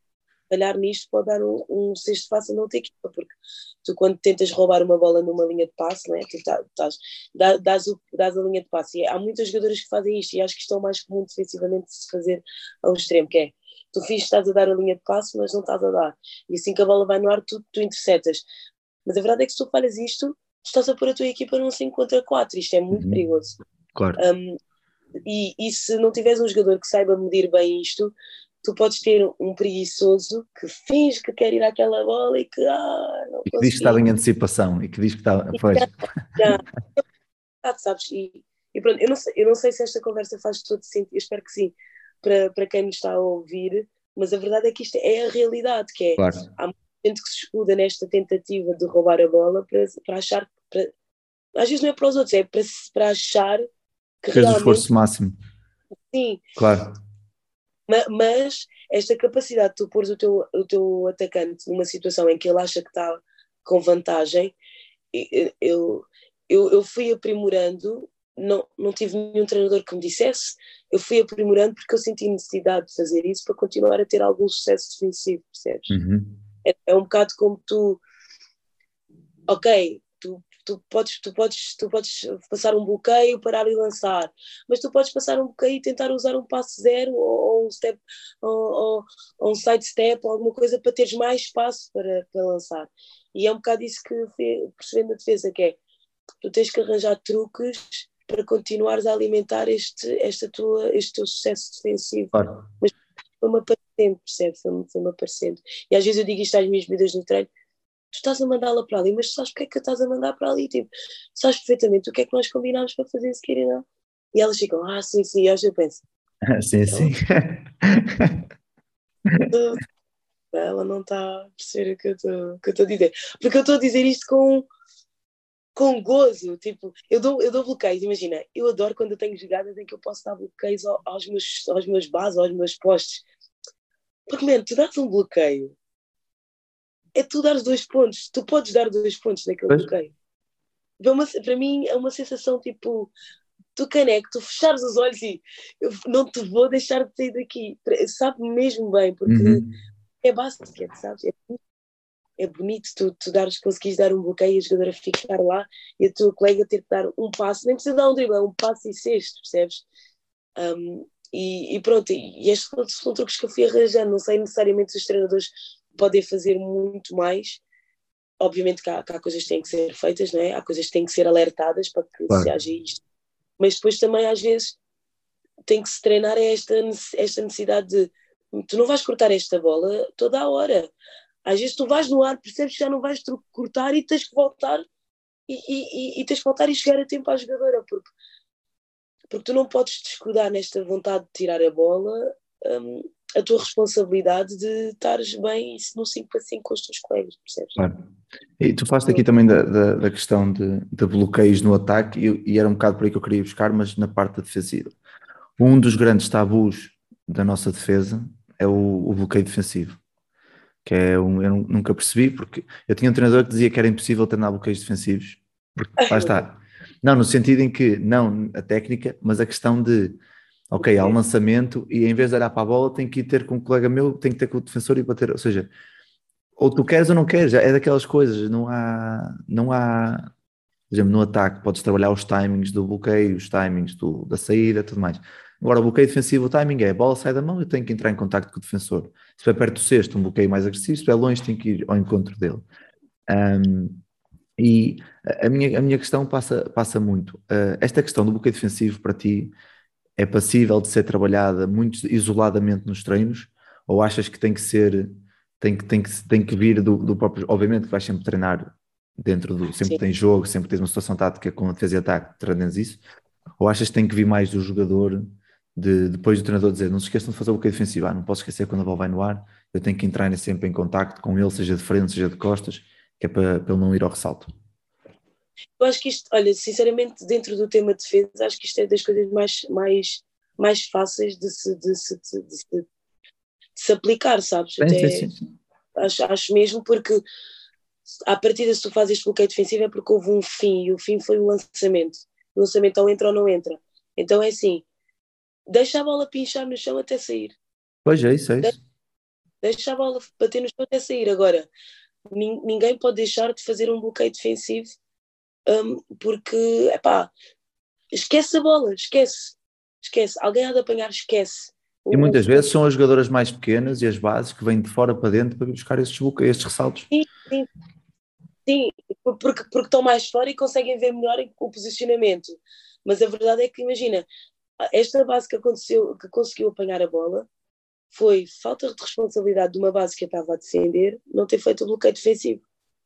falhar nisto pode dar um, um cesto fácil na outra equipa, porque tu quando tentas roubar uma bola numa linha de passe, não é? tu tá, tás, dás, dás, o, dás a linha de passe, e há muitas jogadoras que fazem isto, e acho que isto é o mais comum defensivamente de se fazer ao extremo, que é, tu fiz, estás a dar a linha de passe, mas não estás a dar, e assim que a bola vai no ar, tu, tu interceptas, mas a verdade é que se tu falhas isto, estás a pôr a tua equipa num 5 contra 4, isto é muito uhum. perigoso. Claro. Um, e, e, se não tiveres um jogador que saiba medir bem isto, tu podes ter um preguiçoso que finge que quer ir àquela bola e que ah, não e que diz que estava em antecipação e que diz que está. Pois. Já, já, sabes? E, e, pronto, eu não, sei, eu não sei se esta conversa faz todo sentido, eu espero que sim, para, para quem nos está a ouvir, mas a verdade é que isto é a realidade, que é claro. há muita gente que se escuda nesta tentativa de roubar a bola para, para achar para, às vezes não é para os outros, é para, para achar Fez o esforço máximo. Sim. Claro. Mas esta capacidade de tu pôres o teu, o teu atacante numa situação em que ele acha que está com vantagem, eu, eu, eu fui aprimorando, não, não tive nenhum treinador que me dissesse, eu fui aprimorando porque eu senti necessidade de fazer isso para continuar a ter algum sucesso defensivo, percebes? Uhum. É, é um bocado como tu, ok, tu podes, tu, podes, tu podes passar um bloqueio, parar e lançar, mas tu podes passar um bloqueio e tentar usar um passo zero ou, ou um step ou, ou, ou, um side step ou alguma coisa para teres mais espaço para, para lançar. E é um bocado isso que percebendo a defesa, que é tu tens que arranjar truques para continuares a alimentar este, esta tua, este teu sucesso defensivo. Claro. Mas foi-me aparecendo, percebe? Foi-me foi aparecendo. E às vezes eu digo isto às minhas vidas no treino, estás a mandá-la para ali, mas tu sabes porque é que estás a mandar para ali, tipo, sabes perfeitamente o que é que nós combinámos para fazer se querer não. E elas ficam, ah, sim, sim, e hoje eu penso, <laughs> sim, sim. <laughs> ela não está a perceber o que eu estou a dizer. Porque eu estou a dizer isto com, com gozo, tipo, eu dou, eu dou bloqueios, imagina, eu adoro quando eu tenho jogadas em que eu posso dar bloqueios aos meus, aos meus bases, aos meus postes. Porque, mano, tu dás um bloqueio, é tu dar dois pontos, tu podes dar dois pontos naquele pois. bloqueio. É uma, para mim é uma sensação tipo, tu caneco, tu fechares os olhos e eu não te vou deixar de sair daqui. Sabe mesmo bem, porque uhum. é basquete, sabes? É bonito, é bonito tu, tu dares, conseguires dar um bloqueio e a jogadora ficar lá e a tua colega ter que dar um passo, nem precisa dar um drible, é um passo e sexto, percebes? Um, e, e, pronto, e estes são truques que eu fui arranjando, não sei necessariamente se os treinadores podem fazer muito mais, obviamente que há, que há, coisas que têm que ser feitas, não é? há coisas que têm que ser alertadas para que claro. se haja isto mas depois também às vezes tem que se treinar esta, esta necessidade de tu não vais cortar esta bola toda a hora. Às vezes tu vais no ar, percebes que já não vais cortar e tens que voltar e, e, e, tens que voltar e chegar a tempo à jogadora, porque, porque tu não podes descuidar nesta vontade de tirar a bola um, a tua responsabilidade de estares bem no 5 para 5 com os teus colegas, percebes? Claro. E tu falaste aqui também da, da, da questão de, de, bloqueios no ataque, e, e, era um bocado por aí que eu queria buscar, mas na parte defensiva. Um dos grandes tabus da nossa defesa é o, o bloqueio defensivo, que é um, eu nunca percebi, porque eu tinha um treinador que dizia que era impossível treinar bloqueios defensivos, porque lá está. <laughs> Não, no sentido em que, não a técnica, mas a questão de, ok, há um lançamento e em vez de olhar para a bola, tem que ir ter com um colega meu, tem que ter com o defensor e bater, ou seja, ou tu queres ou não queres, é daquelas coisas, não há, não há, por exemplo, no ataque podes trabalhar os timings do bloqueio, os timings do, da saída, tudo mais. Agora, o bloqueio defensivo, o timing é a bola sai da mão, eu tenho que entrar em contato com o defensor. Se for perto do sexto, um bloqueio mais agressivo, se é longe, tenho que ir ao encontro dele. Um, e a minha, a minha questão passa, passa muito. Uh, esta questão do bloqueio defensivo para ti é passível de ser trabalhada muito isoladamente nos treinos? Ou achas que tem que ser tem que, tem que, tem que vir do, do próprio. Obviamente que vais sempre treinar dentro do. Sempre Sim. tem jogo, sempre tens uma situação tática com defesa e ataque, treinas isso. Ou achas que tem que vir mais do jogador, de, depois do treinador dizer: não se esqueçam de fazer o bloqueio defensivo, ah, não posso esquecer quando a bola vai no ar, eu tenho que entrar sempre em contacto com ele, seja de frente, seja de costas, que é para, para ele não ir ao ressalto. Eu acho que isto, olha, sinceramente, dentro do tema de defesa, acho que isto é das coisas mais, mais, mais fáceis de se, de se, de se de se aplicar, sabes? Sim, Até, sim, sim. Acho, acho mesmo porque à partida se tu fazes este bloqueio defensivo é porque houve um fim e o fim foi o lançamento. O lançamento ou entra ou não entra. Então é assim, deixa a bola pinchar no chão até sair. Pois é, isso é isso. Deixa a bola bater no chão até sair. Agora, ninguém pode deixar de fazer um bloqueio defensivo um, porque, epá, esquece a bola, esquece. Esquece. Alguém há de apanhar, esquece. E muitas vezes são as jogadoras mais pequenas e as bases que vêm de fora para dentro para buscar estes, estes ressaltos. Sim, sim. Sim, porque, porque estão mais fora e conseguem ver melhor o posicionamento. Mas a verdade é que, imagina, esta base que, aconteceu, que conseguiu apanhar a bola foi falta de responsabilidade de uma base que estava a defender não ter feito o bloqueio defensivo.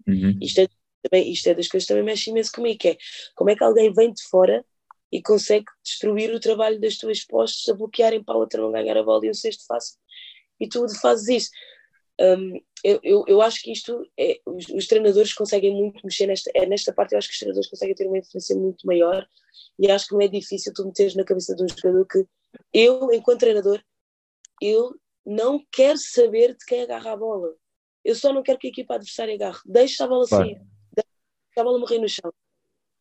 Uhum. Isto, é, também, isto é das coisas que também mexe imenso comigo, que é como é que alguém vem de fora e consegue destruir o trabalho das tuas postes a bloquearem para a outra não ganhar a bola e o sexto fácil e tu fazes isso. Um, eu, eu, eu, acho que isto é, os, os, treinadores conseguem muito mexer nesta, é, nesta parte, eu acho que os treinadores conseguem ter uma influência muito maior e acho que não é difícil tu meteres na cabeça de um jogador que eu, enquanto treinador, eu não quero saber de quem agarra a bola. Eu só não quero que a equipa adversária agarre. Deixa a bola sair. A bola morrer no chão.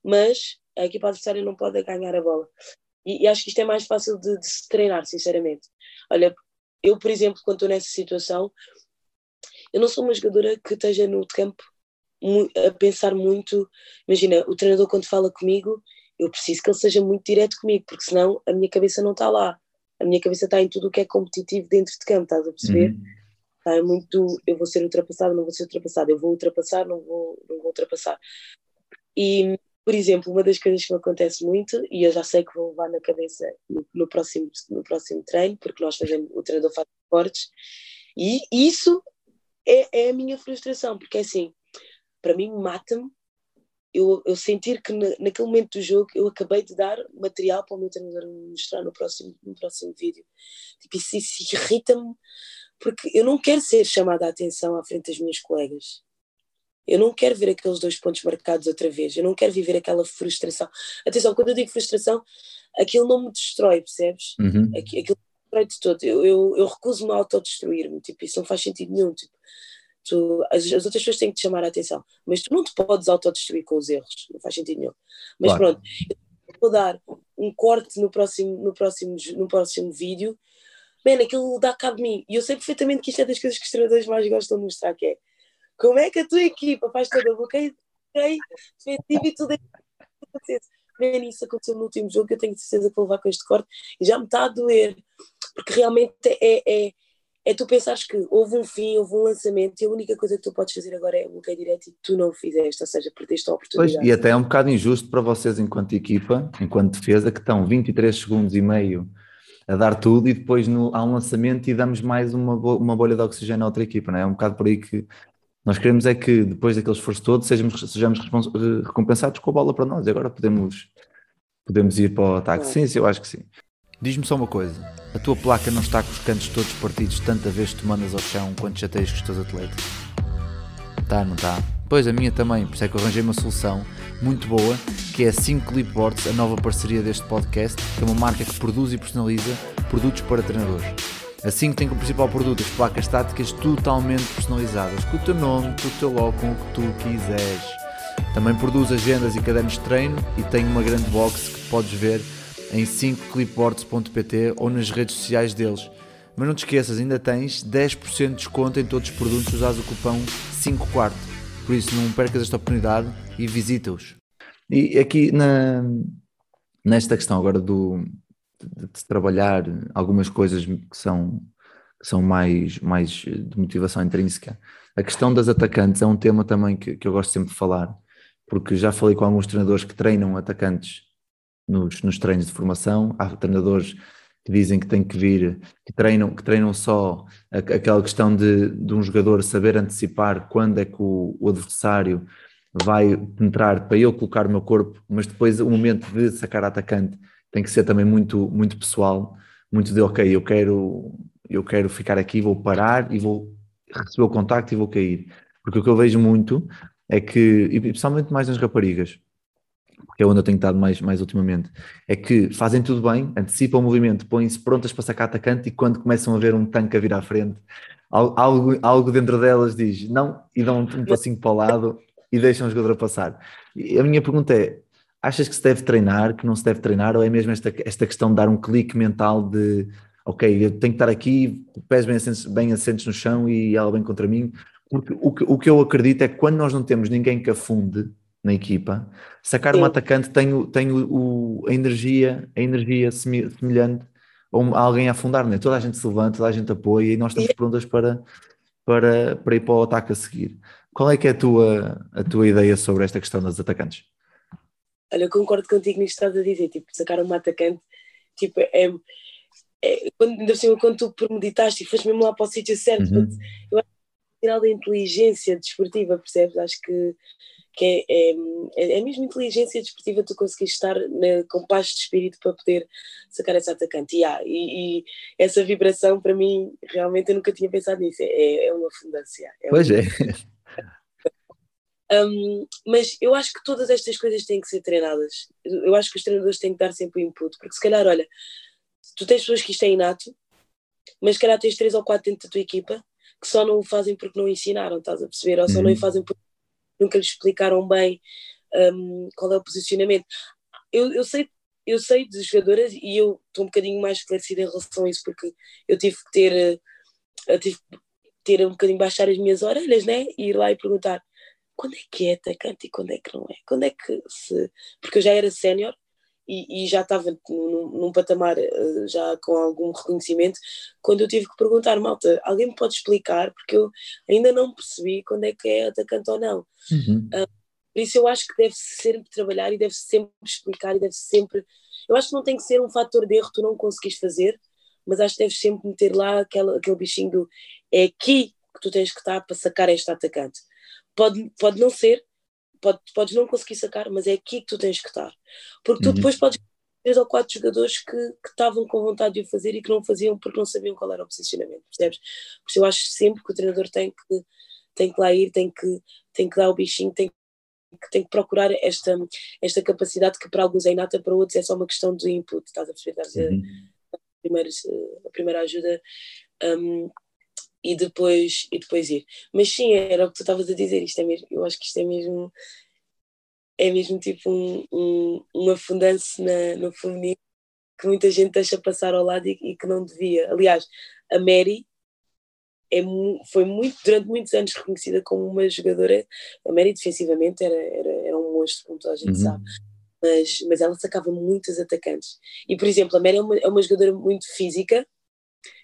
Mas a equipa adversária não pode ganhar a bola. E, e acho que isto é mais fácil de, de, se treinar, sinceramente. Olha, eu, por exemplo, quando estou nessa situação, eu não sou uma jogadora que esteja no campo a pensar muito. Imagina, o treinador, quando fala comigo, eu preciso que ele seja muito direto comigo, porque senão a minha cabeça não está lá. A minha cabeça está em tudo o que é competitivo dentro de campo, estás a perceber? Uhum. Está é muito. Eu vou ser ultrapassado, não vou ser ultrapassado, eu vou ultrapassar, não vou, não vou ultrapassar. E por exemplo, uma das coisas que me acontece muito, e eu já sei que vou levar na cabeça no, no próximo, no próximo treino, porque nós fazemos, o treinador faz cortes, e isso é, é a minha frustração, porque é assim, para mim mata-me eu, eu sentir que na, naquele momento do jogo eu acabei de dar material para o meu treinador mostrar no próximo, no próximo vídeo. Tipo, isso, isso irrita-me porque eu não quero ser chamada a atenção à frente das minhas colegas. Eu não quero ver aqueles dois pontos marcados outra vez. Eu não quero viver aquela frustração. Atenção, quando eu digo frustração, aquilo não me destrói, percebes? Uhum. Aquilo destrói de todo. Eu, eu, eu recuso-me a autodestruir-me. Tipo, isso não faz sentido nenhum. Tipo, tu, as, as, outras pessoas têm que te chamar a atenção, mas tu não te podes autodestruir com os erros. Não faz sentido nenhum. Mas Claro. pronto, eu vou dar um corte no próximo, no próximo, no próximo vídeo. Man, aquilo dá cabo de mim. E eu sei perfeitamente que isto é das coisas que os treinadores mais gostam de mostrar, que é como é que a tua equipa faz todo o bloqueio bloqueio defensivo e tudo acontece. Man, isso aconteceu no último jogo, eu tenho certeza que vou levar com este corte e já me está a doer, porque realmente é, é, é tu pensares que houve um fim, houve um lançamento e a única coisa que tu podes fazer agora é bloqueio direto e tu não o fizeste, ou seja, perdeste a Pois, oportunidade. e até é um bocado injusto para vocês, enquanto equipa, enquanto defesa, que estão 23 segundos e meio a dar tudo e depois no, há um lançamento e damos mais uma, uma bolha de oxigênio a outra equipa, não é? É um bocado por aí que nós queremos é que depois daquele esforço todo sejamos, sejamos eh, recompensados com a bola para nós e agora podemos, podemos ir para o ataque. Sim, sim, eu acho que sim. Diz-me só uma coisa, a tua placa não está com os cantos todos partidos tanta vez que tu mandas ao chão quando chateias com os teus atletas? Tá, não tá? Pois a minha também, por isso é que eu arranjei uma solução muito boa, que é a 5 Clipboards, a nova parceria deste podcast, que é uma marca que produz e personaliza produtos para treinadores. A 5 tem como principal produto as placas táticas totalmente personalizadas, com o teu nome, com o teu logo, com o que tu quiseres. Também produz agendas e cadernos de treino e tem uma grande box que podes ver em 5clipboards.pt ou nas redes sociais deles. Mas não te esqueças, ainda tens 10% de desconto em todos os produtos usados o cupom 5 quarto. Por isso não percas esta oportunidade e visita-os. E aqui na, nesta questão agora do, de, de trabalhar algumas coisas que são, que são mais, mais de motivação intrínseca, a questão das atacantes é um tema também que, que eu gosto sempre de falar, porque já falei com alguns treinadores que treinam atacantes nos, nos treinos de formação, há treinadores que dizem que tem que vir, que treinam, que treinam só aquela questão de, de um jogador saber antecipar quando é que o, o adversário vai penetrar para eu colocar o meu corpo, mas depois o momento de sacar atacante tem que ser também muito, muito pessoal, muito de ok, eu quero, eu quero ficar aqui, vou parar e vou receber o contacto e vou cair. Porque o que eu vejo muito é que, e principalmente mais nas raparigas, que é onde eu tenho estado mais, mais ultimamente, é que fazem tudo bem, antecipam o movimento, põem-se prontas para sacar atacante e quando começam a ver um tanque a vir à frente, al- algo, algo dentro delas diz não e dão um passinho para o lado e deixam o jogador passar. E a minha pergunta é, achas que se deve treinar, que não se deve treinar, ou é mesmo esta, esta questão de dar um clique mental de ok, eu tenho que estar aqui, pés bem assentos, bem assentos no chão e ela bem contra mim, porque o que, o que eu acredito é que quando nós não temos ninguém que afunde na equipa, sacar um Sim. atacante tem, tem o, o- a energia, a energia semelhante a um- alguém a afundar, né? toda a gente se levanta, toda a gente apoia e nós estamos prontas para, para, para ir para o ataque a seguir. Qual é que é a tua, a tua ideia sobre esta questão dos atacantes? Olha, eu concordo contigo nisto que estás a dizer, tipo, sacar um atacante, tipo, é, é quando, ainda cima, quando tu premeditaste e foste mesmo lá para o sítio certo, Uhum. eu acho que é um sinal da inteligência desportiva, percebes? Acho que, que é, é, é, mesmo inteligência desportiva tu conseguires estar né, com paz de espírito para poder sacar esse atacante. E, há, e, e essa vibração, para mim, realmente eu nunca tinha pensado nisso, é, é uma fundância. É Pois uma- é. Um, mas eu acho que todas estas coisas têm que ser treinadas. Eu acho que os treinadores têm que dar sempre o input, porque se calhar, olha, tu tens pessoas que isto é inato, mas se calhar tens três ou quatro dentro da tua equipa que só não o fazem porque não ensinaram, estás a perceber? Ou só não Uhum. o fazem porque nunca lhes explicaram bem um, qual é o posicionamento. Eu, eu sei. Eu sei de jogadoras e eu estou um bocadinho mais esclarecida em relação a isso porque eu tive que ter, eh, eu tive que ter um bocadinho baixar as minhas orelhas, né? E ir lá e perguntar quando é que é atacante e quando é que não é? Quando é que se. Porque eu já era sénior e, e já estava num, num patamar eh, já com algum reconhecimento, quando eu tive que perguntar, malta, alguém me pode explicar? Porque eu ainda não percebi quando é que é atacante ou não. Uhum. Por isso eu acho que deve sempre trabalhar e deve sempre explicar e deve sempre. Eu acho que não tem que ser um fator de erro tu não conseguis fazer, mas acho que deves sempre meter lá aquela, aquele bichinho do é aqui que tu tens que estar para sacar este atacante. Pode, pode não ser, pode, podes não conseguir sacar, mas é aqui que tu tens que estar. Porque tu Uhum. depois podes ter três ou quatro jogadores que que estavam com vontade de o fazer e que não faziam porque não sabiam qual era o posicionamento, percebes? Por isso eu acho sempre que o treinador tem que, tem que lá ir, tem que, tem que dar o bichinho, tem que, tem que procurar esta, esta capacidade que para alguns é inata, para outros é só uma questão de input, estás a perceber? Estás a- Uhum. primeiro, eh, a primeira ajuda um, e, depois, e depois ir. Mas sim, era o que tu estavas a dizer, isto é mesmo, eu acho que isto é mesmo é mesmo tipo um, um, um afundanço na, no feminino que muita gente deixa passar ao lado e, e que não devia. Aliás, a Mary é, foi muito, durante muitos anos reconhecida como uma jogadora, a Mary defensivamente era, era, era um monstro, como toda a gente Uhum. sabe mas, mas ela sacava muitos atacantes. E, por exemplo, a Mary é uma, é uma jogadora muito física,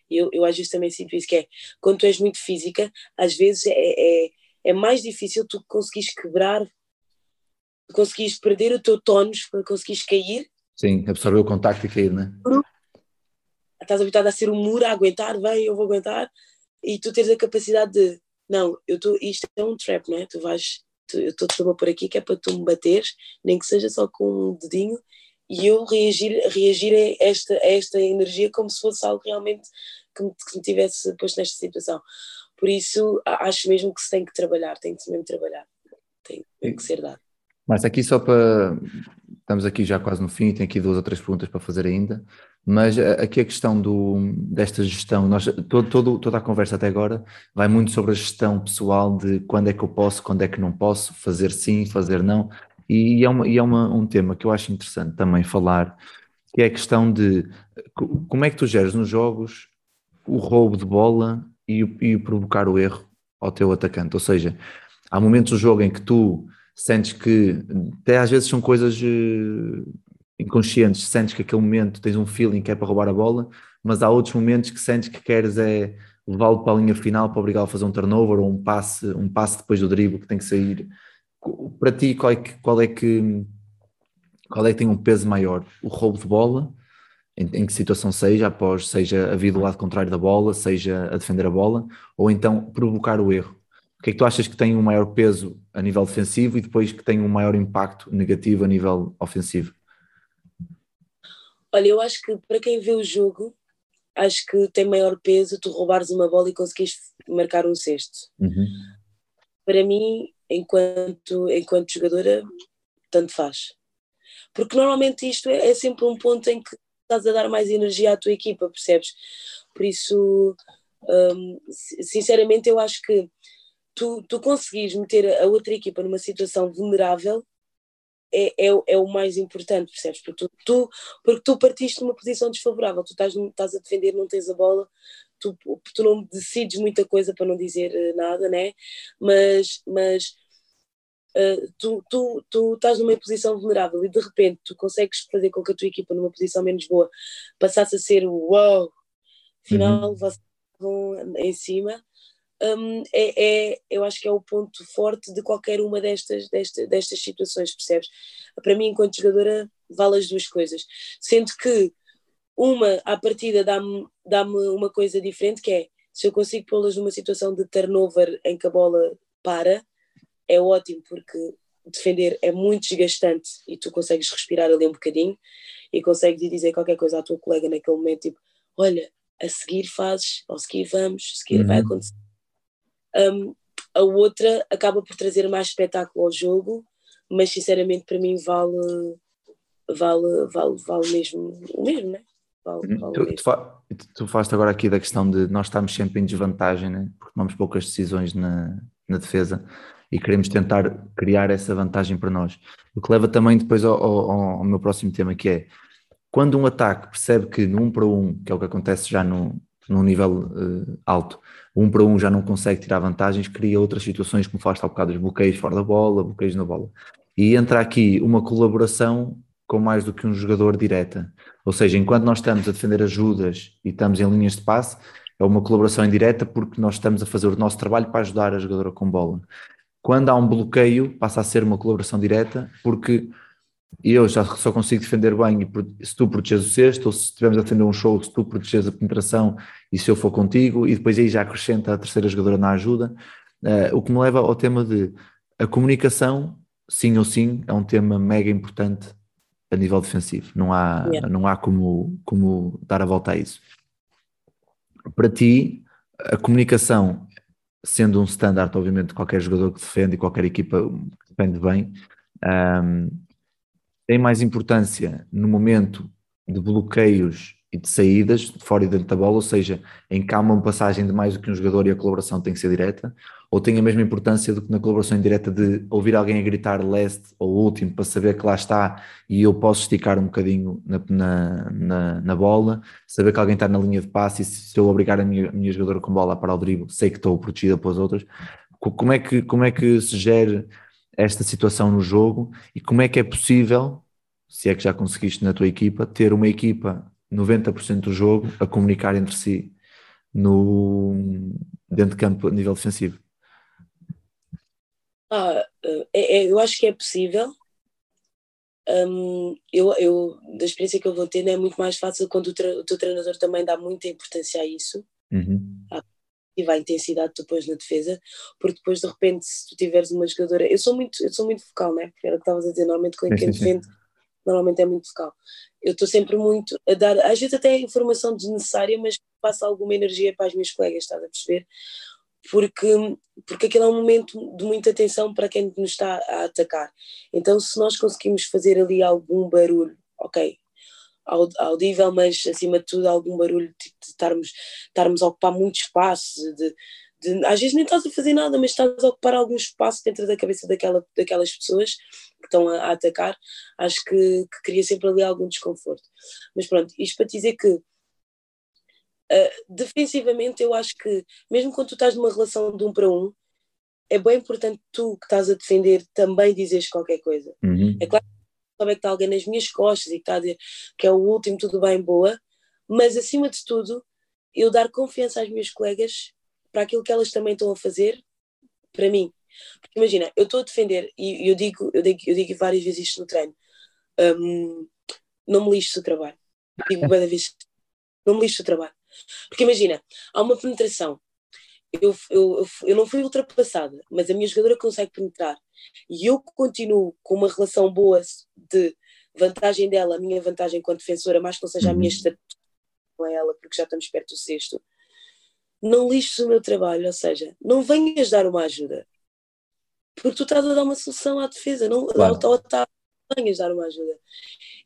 eu, eu às vezes também sinto isso, que é, quando tu és muito física, às vezes é, é, é mais difícil tu conseguires quebrar, conseguires perder o teu tónus, conseguires cair, Sim, absorver o contacto e cair, né? estás habituado a ser um muro, a aguentar, vem, eu vou aguentar, e tu tens a capacidade de, não, eu tô, isto é um trap, não é? Tu vais, tu, eu estou-te a pôr aqui que é para tu me bateres, nem que seja só com um dedinho, e eu reagir, reagir a, esta, a esta energia como se fosse algo realmente que me, que me tivesse posto nesta situação. Por isso, acho mesmo que se tem que trabalhar, tem que se mesmo trabalhar, tem, tem que ser dado. Mas aqui só para. Estamos aqui já quase no fim, tenho aqui duas ou três perguntas para fazer ainda, mas eh, aqui a questão do, desta gestão, nós, todo, todo- toda a conversa até agora vai muito sobre a gestão pessoal de quando é que eu posso, quando é que não posso, fazer sim, fazer não, e é, uma, e é uma, um tema que eu acho interessante também falar, que é a questão de co- como é que tu geres nos jogos o roubo de bola e e provocar o erro ao teu atacante, ou seja, há momentos do jogo em que tu sentes que até às vezes são coisas eh, inconscientes, sentes que aquele momento tens um feeling que é para roubar a bola, mas há outros momentos que sentes que queres é levá-lo para a linha final para obrigá-lo a fazer um turnover ou um passe, um passe depois do drible que tem que sair. Para ti, qual é que, qual é que, qual é que tem um peso maior? O roubo de bola, em, em que situação seja, após seja a vir do lado contrário da bola, seja a defender a bola, ou então provocar o erro? O que é que tu achas que tem um maior peso a nível defensivo e depois que tem um maior impacto negativo a nível ofensivo? Olha, eu acho que para quem vê o jogo, acho que tem maior peso tu roubares uma bola e conseguires marcar um cesto. Uhum. Para mim, enquanto, enquanto jogadora, tanto faz. Porque normalmente isto é, é sempre um ponto em que estás a dar mais energia à tua equipa, percebes? Por isso, hum, si- sinceramente, eu acho que tu, tu conseguires meter a outra equipa numa situação vulnerável é, é, é o mais importante, percebes? Porque tu, tu, porque tu partiste numa posição desfavorável, tu estás, estás a defender, não tens a bola, tu, tu não decides muita coisa para não dizer eh, nada, né? Mas, mas eh, tu, tu, tu estás numa posição vulnerável e de repente tu consegues fazer com que a tua equipa numa posição menos boa passasse a ser o wow, afinal Uhum. vocês vão em cima. Hum, é, é, eu acho que é o ponto forte de qualquer uma destas, destas, destas situações, percebes? Para mim, enquanto jogadora, vale as duas coisas. Sendo que uma, à partida, dá-me dá uma coisa diferente, que é, se eu consigo pô-las numa situação de turnover em que a bola para, é ótimo, porque defender é muito desgastante e tu consegues respirar ali um bocadinho e consegues dizer qualquer coisa à tua colega naquele momento, tipo, olha, a seguir fazes, ou a seguir vamos, a seguir vai Uhum. acontecer. Um, a outra acaba por trazer mais espetáculo ao jogo, mas sinceramente para mim vale, vale, vale, vale mesmo o mesmo, né? O Tu, tu, fa- tu falaste agora aqui da questão de nós estamos sempre em desvantagem, né? porque tomamos poucas decisões na, na defesa e queremos tentar criar essa vantagem para nós. O que leva também depois ao, ao- ao meu próximo tema, que é quando um ataque percebe que no 1 para 1, que é o que acontece já no, num nível eh, alto, 1 para 1 já não consegue tirar vantagens, cria outras situações, como falaste há bocado, os bloqueios fora da bola, bloqueios na bola. E entra aqui uma colaboração com mais do que um jogador direta. Ou seja, enquanto nós estamos a defender ajudas e estamos em linhas de passe, é uma colaboração indireta porque nós estamos a fazer o nosso trabalho para ajudar a jogadora com bola. Quando há um bloqueio, passa a ser uma colaboração direta porque eu já só consigo defender bem e se tu proteges o cesto, ou se estivermos a defender um show, se tu proteges a penetração e se eu for contigo, e depois aí já acrescenta a terceira jogadora na ajuda, Eh, o que me leva ao tema de a comunicação sim ou sim, é um tema mega importante a nível defensivo. Não há, Yeah. não há como, como dar a volta a isso. Para ti, a comunicação, sendo um standard, obviamente, de qualquer jogador que defende e qualquer equipa que defende bem, ahm, tem mais importância no momento de bloqueios e de saídas, de fora e dentro da bola, ou seja, em que há uma passagem de mais do que um jogador e a colaboração tem que ser direta, ou tem a mesma importância do que na colaboração indireta de ouvir alguém a gritar last ou último para saber que lá está e eu posso esticar um bocadinho na, na, na, na bola, saber que alguém está na linha de passe e se eu obrigar a minha, a minha jogadora com bola a parar o drible, sei que estou protegida pelas outras. Co- Como é, que, como é que se gera esta situação no jogo e como é que é possível, se é que já conseguiste na tua equipa, ter uma equipa 90% do jogo a comunicar entre si no, dentro de campo a nível defensivo? Ah, é- é- eu acho que é possível. Hum, eu, eu, da experiência que eu vou tendo, é muito mais fácil quando o, o teu treinador também dá muita importância a isso Uhum. e vai intensidade pões na defesa, porque depois de repente, se tu tiveres uma jogadora, eu sou muito, eu sou muito focal, né? Era o que estavas a dizer, normalmente com Sim, quem defende, normalmente é muito focal. Eu estou sempre muito a dar, às vezes até informação desnecessária, mas passo alguma energia para as minhas colegas, estás a perceber? Porque, porque aquele é um momento de muita atenção para quem nos está a atacar. Então, se nós conseguimos fazer ali algum barulho, ok, aud- audível, mas acima de tudo algum barulho, de estarmos, estarmos a ocupar muito espaço, de, de- às vezes nem estás a fazer nada, mas estás a ocupar algum espaço dentro da cabeça daquela, daquelas pessoas que estão a, a atacar, acho que, que cria sempre ali algum desconforto. Mas pronto, isto para dizer que ah, defensivamente eu acho que mesmo quando tu estás numa relação de um para um, é bem importante tu que estás a defender também dizeres qualquer coisa Uhum. saber que está alguém nas minhas costas e que está a dizer que é o último, tudo bem, boa, mas acima de tudo, eu dar confiança às minhas colegas para aquilo que elas também estão a fazer para mim. Porque imagina, eu estou a defender e eu digo, eu digo, eu digo várias vezes isto no treino: hum, não me lixes o trabalho. Digo várias vezes: não me lixes o trabalho. Porque imagina, há uma penetração. Eu, eu, eu, não fui ultrapassada, mas a minha jogadora consegue penetrar e eu continuo com uma relação boa de vantagem dela, a minha vantagem enquanto defensora, mais que não seja a minha Uhum. estatura com ela, porque já estamos perto do sexto, não lixes o meu trabalho, ou seja, não venhas dar uma ajuda, porque tu estás a dar uma solução à defesa, não, Claro. ou, ou tá- não venhas dar uma ajuda.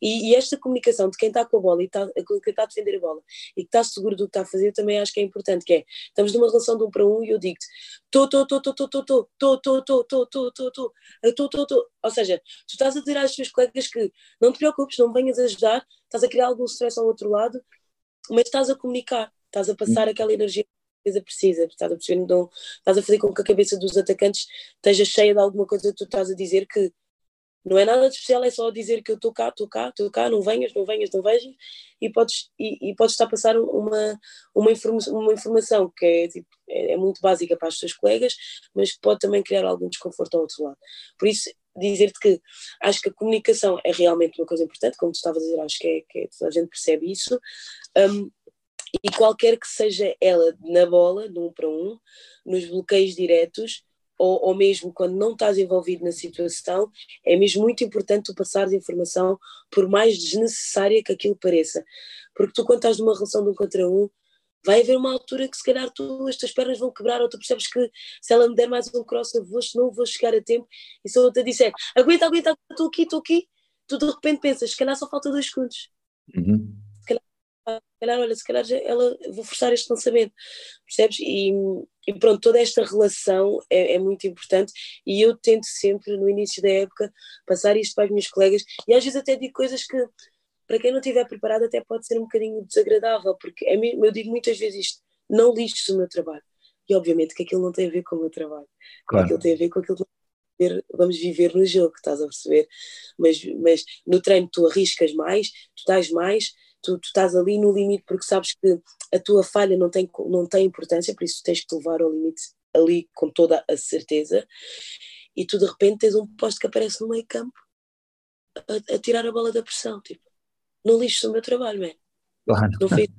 E, e esta comunicação de quem está com a bola e está, quem está a defender a bola e que está seguro do que está a fazer, também acho que é importante, que é, estamos numa relação de um para um e eu digo-te, estou, estou, estou, estou, estou, estou, estou, estou, estou, estou, estou, estou, estou, estou. Ou seja, tu estás a dizer às tuas colegas que não te preocupes, não venhas ajudar, estás a criar algum stress ao outro lado, mas estás a comunicar, estás a passar aquela energia defesa precisa, estás a perceber, então estás a fazer com que a cabeça dos atacantes esteja cheia de alguma coisa que tu estás a dizer que não é nada de especial, é só dizer que eu estou cá, estou cá, estou cá, não venhas, não venhas, não vejas, e podes, e, e podes estar a passar uma, uma, informa uma informação que é, tipo, é, é muito básica para as tuas colegas, mas que pode também criar algum desconforto ao outro lado. Por isso, dizer-te que acho que a comunicação é realmente uma coisa importante, como tu estavas a dizer, acho que, é, que é, a gente percebe isso, um, e qualquer que seja ela na bola, de um para um, nos bloqueios diretos, ou, ou mesmo quando não estás envolvido na situação, é mesmo muito importante tu passares informação, por mais desnecessária que aquilo pareça. Porque tu, quando estás numa relação de um contra um, vai haver uma altura que se calhar tu, as tuas pernas vão quebrar, ou tu percebes que se ela me der mais um cross, eu vou, não vou chegar a tempo, e se te disser, aguenta, aguenta, estou aqui, estou aqui, tu de repente pensas, se calhar só falta dois segundos Uhum. Calhar, olha, se calhar já ela, vou forçar este lançamento, percebes? E, e pronto, toda esta relação é, é, muito importante e eu tento sempre, no início da época, passar isto para as minhas colegas e às vezes até digo coisas que, para quem não estiver preparado, até pode ser um bocadinho desagradável, porque é mesmo, eu digo muitas vezes isto, não lixes o meu trabalho. E obviamente que aquilo não tem a ver com o meu trabalho, Claro. aquilo tem a ver com aquilo que vamos viver no jogo, estás a perceber? Mas, mas no treino tu arriscas mais, tu dás mais, tu, tu estás ali no limite porque sabes que a tua falha não tem, não tem importância, por isso tens que te levar ao limite ali com toda a certeza, e tu de repente tens um poste que aparece no meio campo a, a tirar a bola da pressão, tipo, não lixes o meu trabalho, man. Claro. Não fez.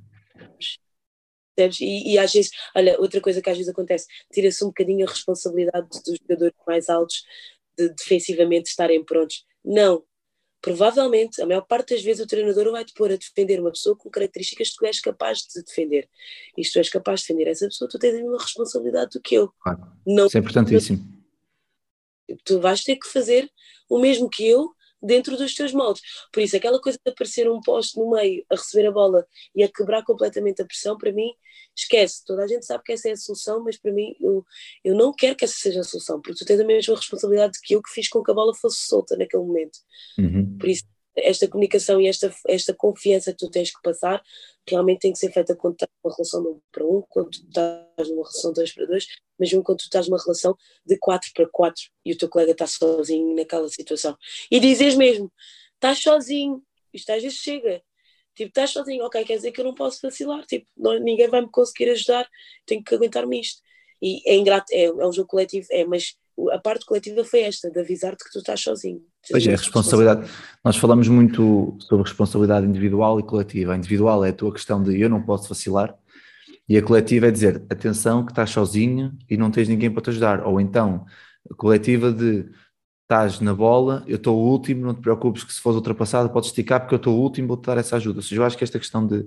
E, e às vezes, olha, outra coisa que às vezes acontece, tira-se um bocadinho a responsabilidade dos jogadores mais altos de defensivamente estarem prontos. Não. Provavelmente, a maior parte das vezes, o treinador vai te pôr a defender uma pessoa com características que tu és capaz de defender. E se tu és capaz de defender essa pessoa, tu tens a mesma responsabilidade do que eu. Claro. Não, Isso é importantíssimo. Tu vais ter que fazer o mesmo que eu dentro dos teus moldes. Por isso, aquela coisa de aparecer um poste no meio a receber a bola e a quebrar completamente a pressão, para mim, esquece. Toda a gente sabe que essa é a solução, mas para mim, eu, eu não quero que essa seja a solução, porque tu tens a mesma responsabilidade que eu que fiz com que a bola fosse solta naquele momento. Uhum. Por isso, esta comunicação e esta, esta confiança que tu tens que passar realmente tem que ser feita quando estás numa relação de um para um, quando tu estás numa relação de dois para dois, mas mesmo quando tu estás numa relação de quatro para quatro e o teu colega está sozinho naquela situação. E dizes mesmo, estás sozinho, isto às vezes chega. Tipo, estás sozinho, ok, quer dizer que eu não posso vacilar, tipo, não, ninguém vai me conseguir ajudar, tenho que aguentar-me isto. E é ingrato, é, é um jogo coletivo, é, mas a parte coletiva foi esta, de avisar-te que tu estás sozinho. Pois é, responsabilidade. Nós falamos muito sobre responsabilidade individual e coletiva. A individual é a tua questão de eu não posso vacilar, e a coletiva é dizer atenção que estás sozinho e não tens ninguém para te ajudar. Ou então, a coletiva de estás na bola, eu estou o último, não te preocupes que se fores ultrapassado podes esticar porque eu estou o último, vou-te dar essa ajuda. Ou seja, eu acho que esta questão de,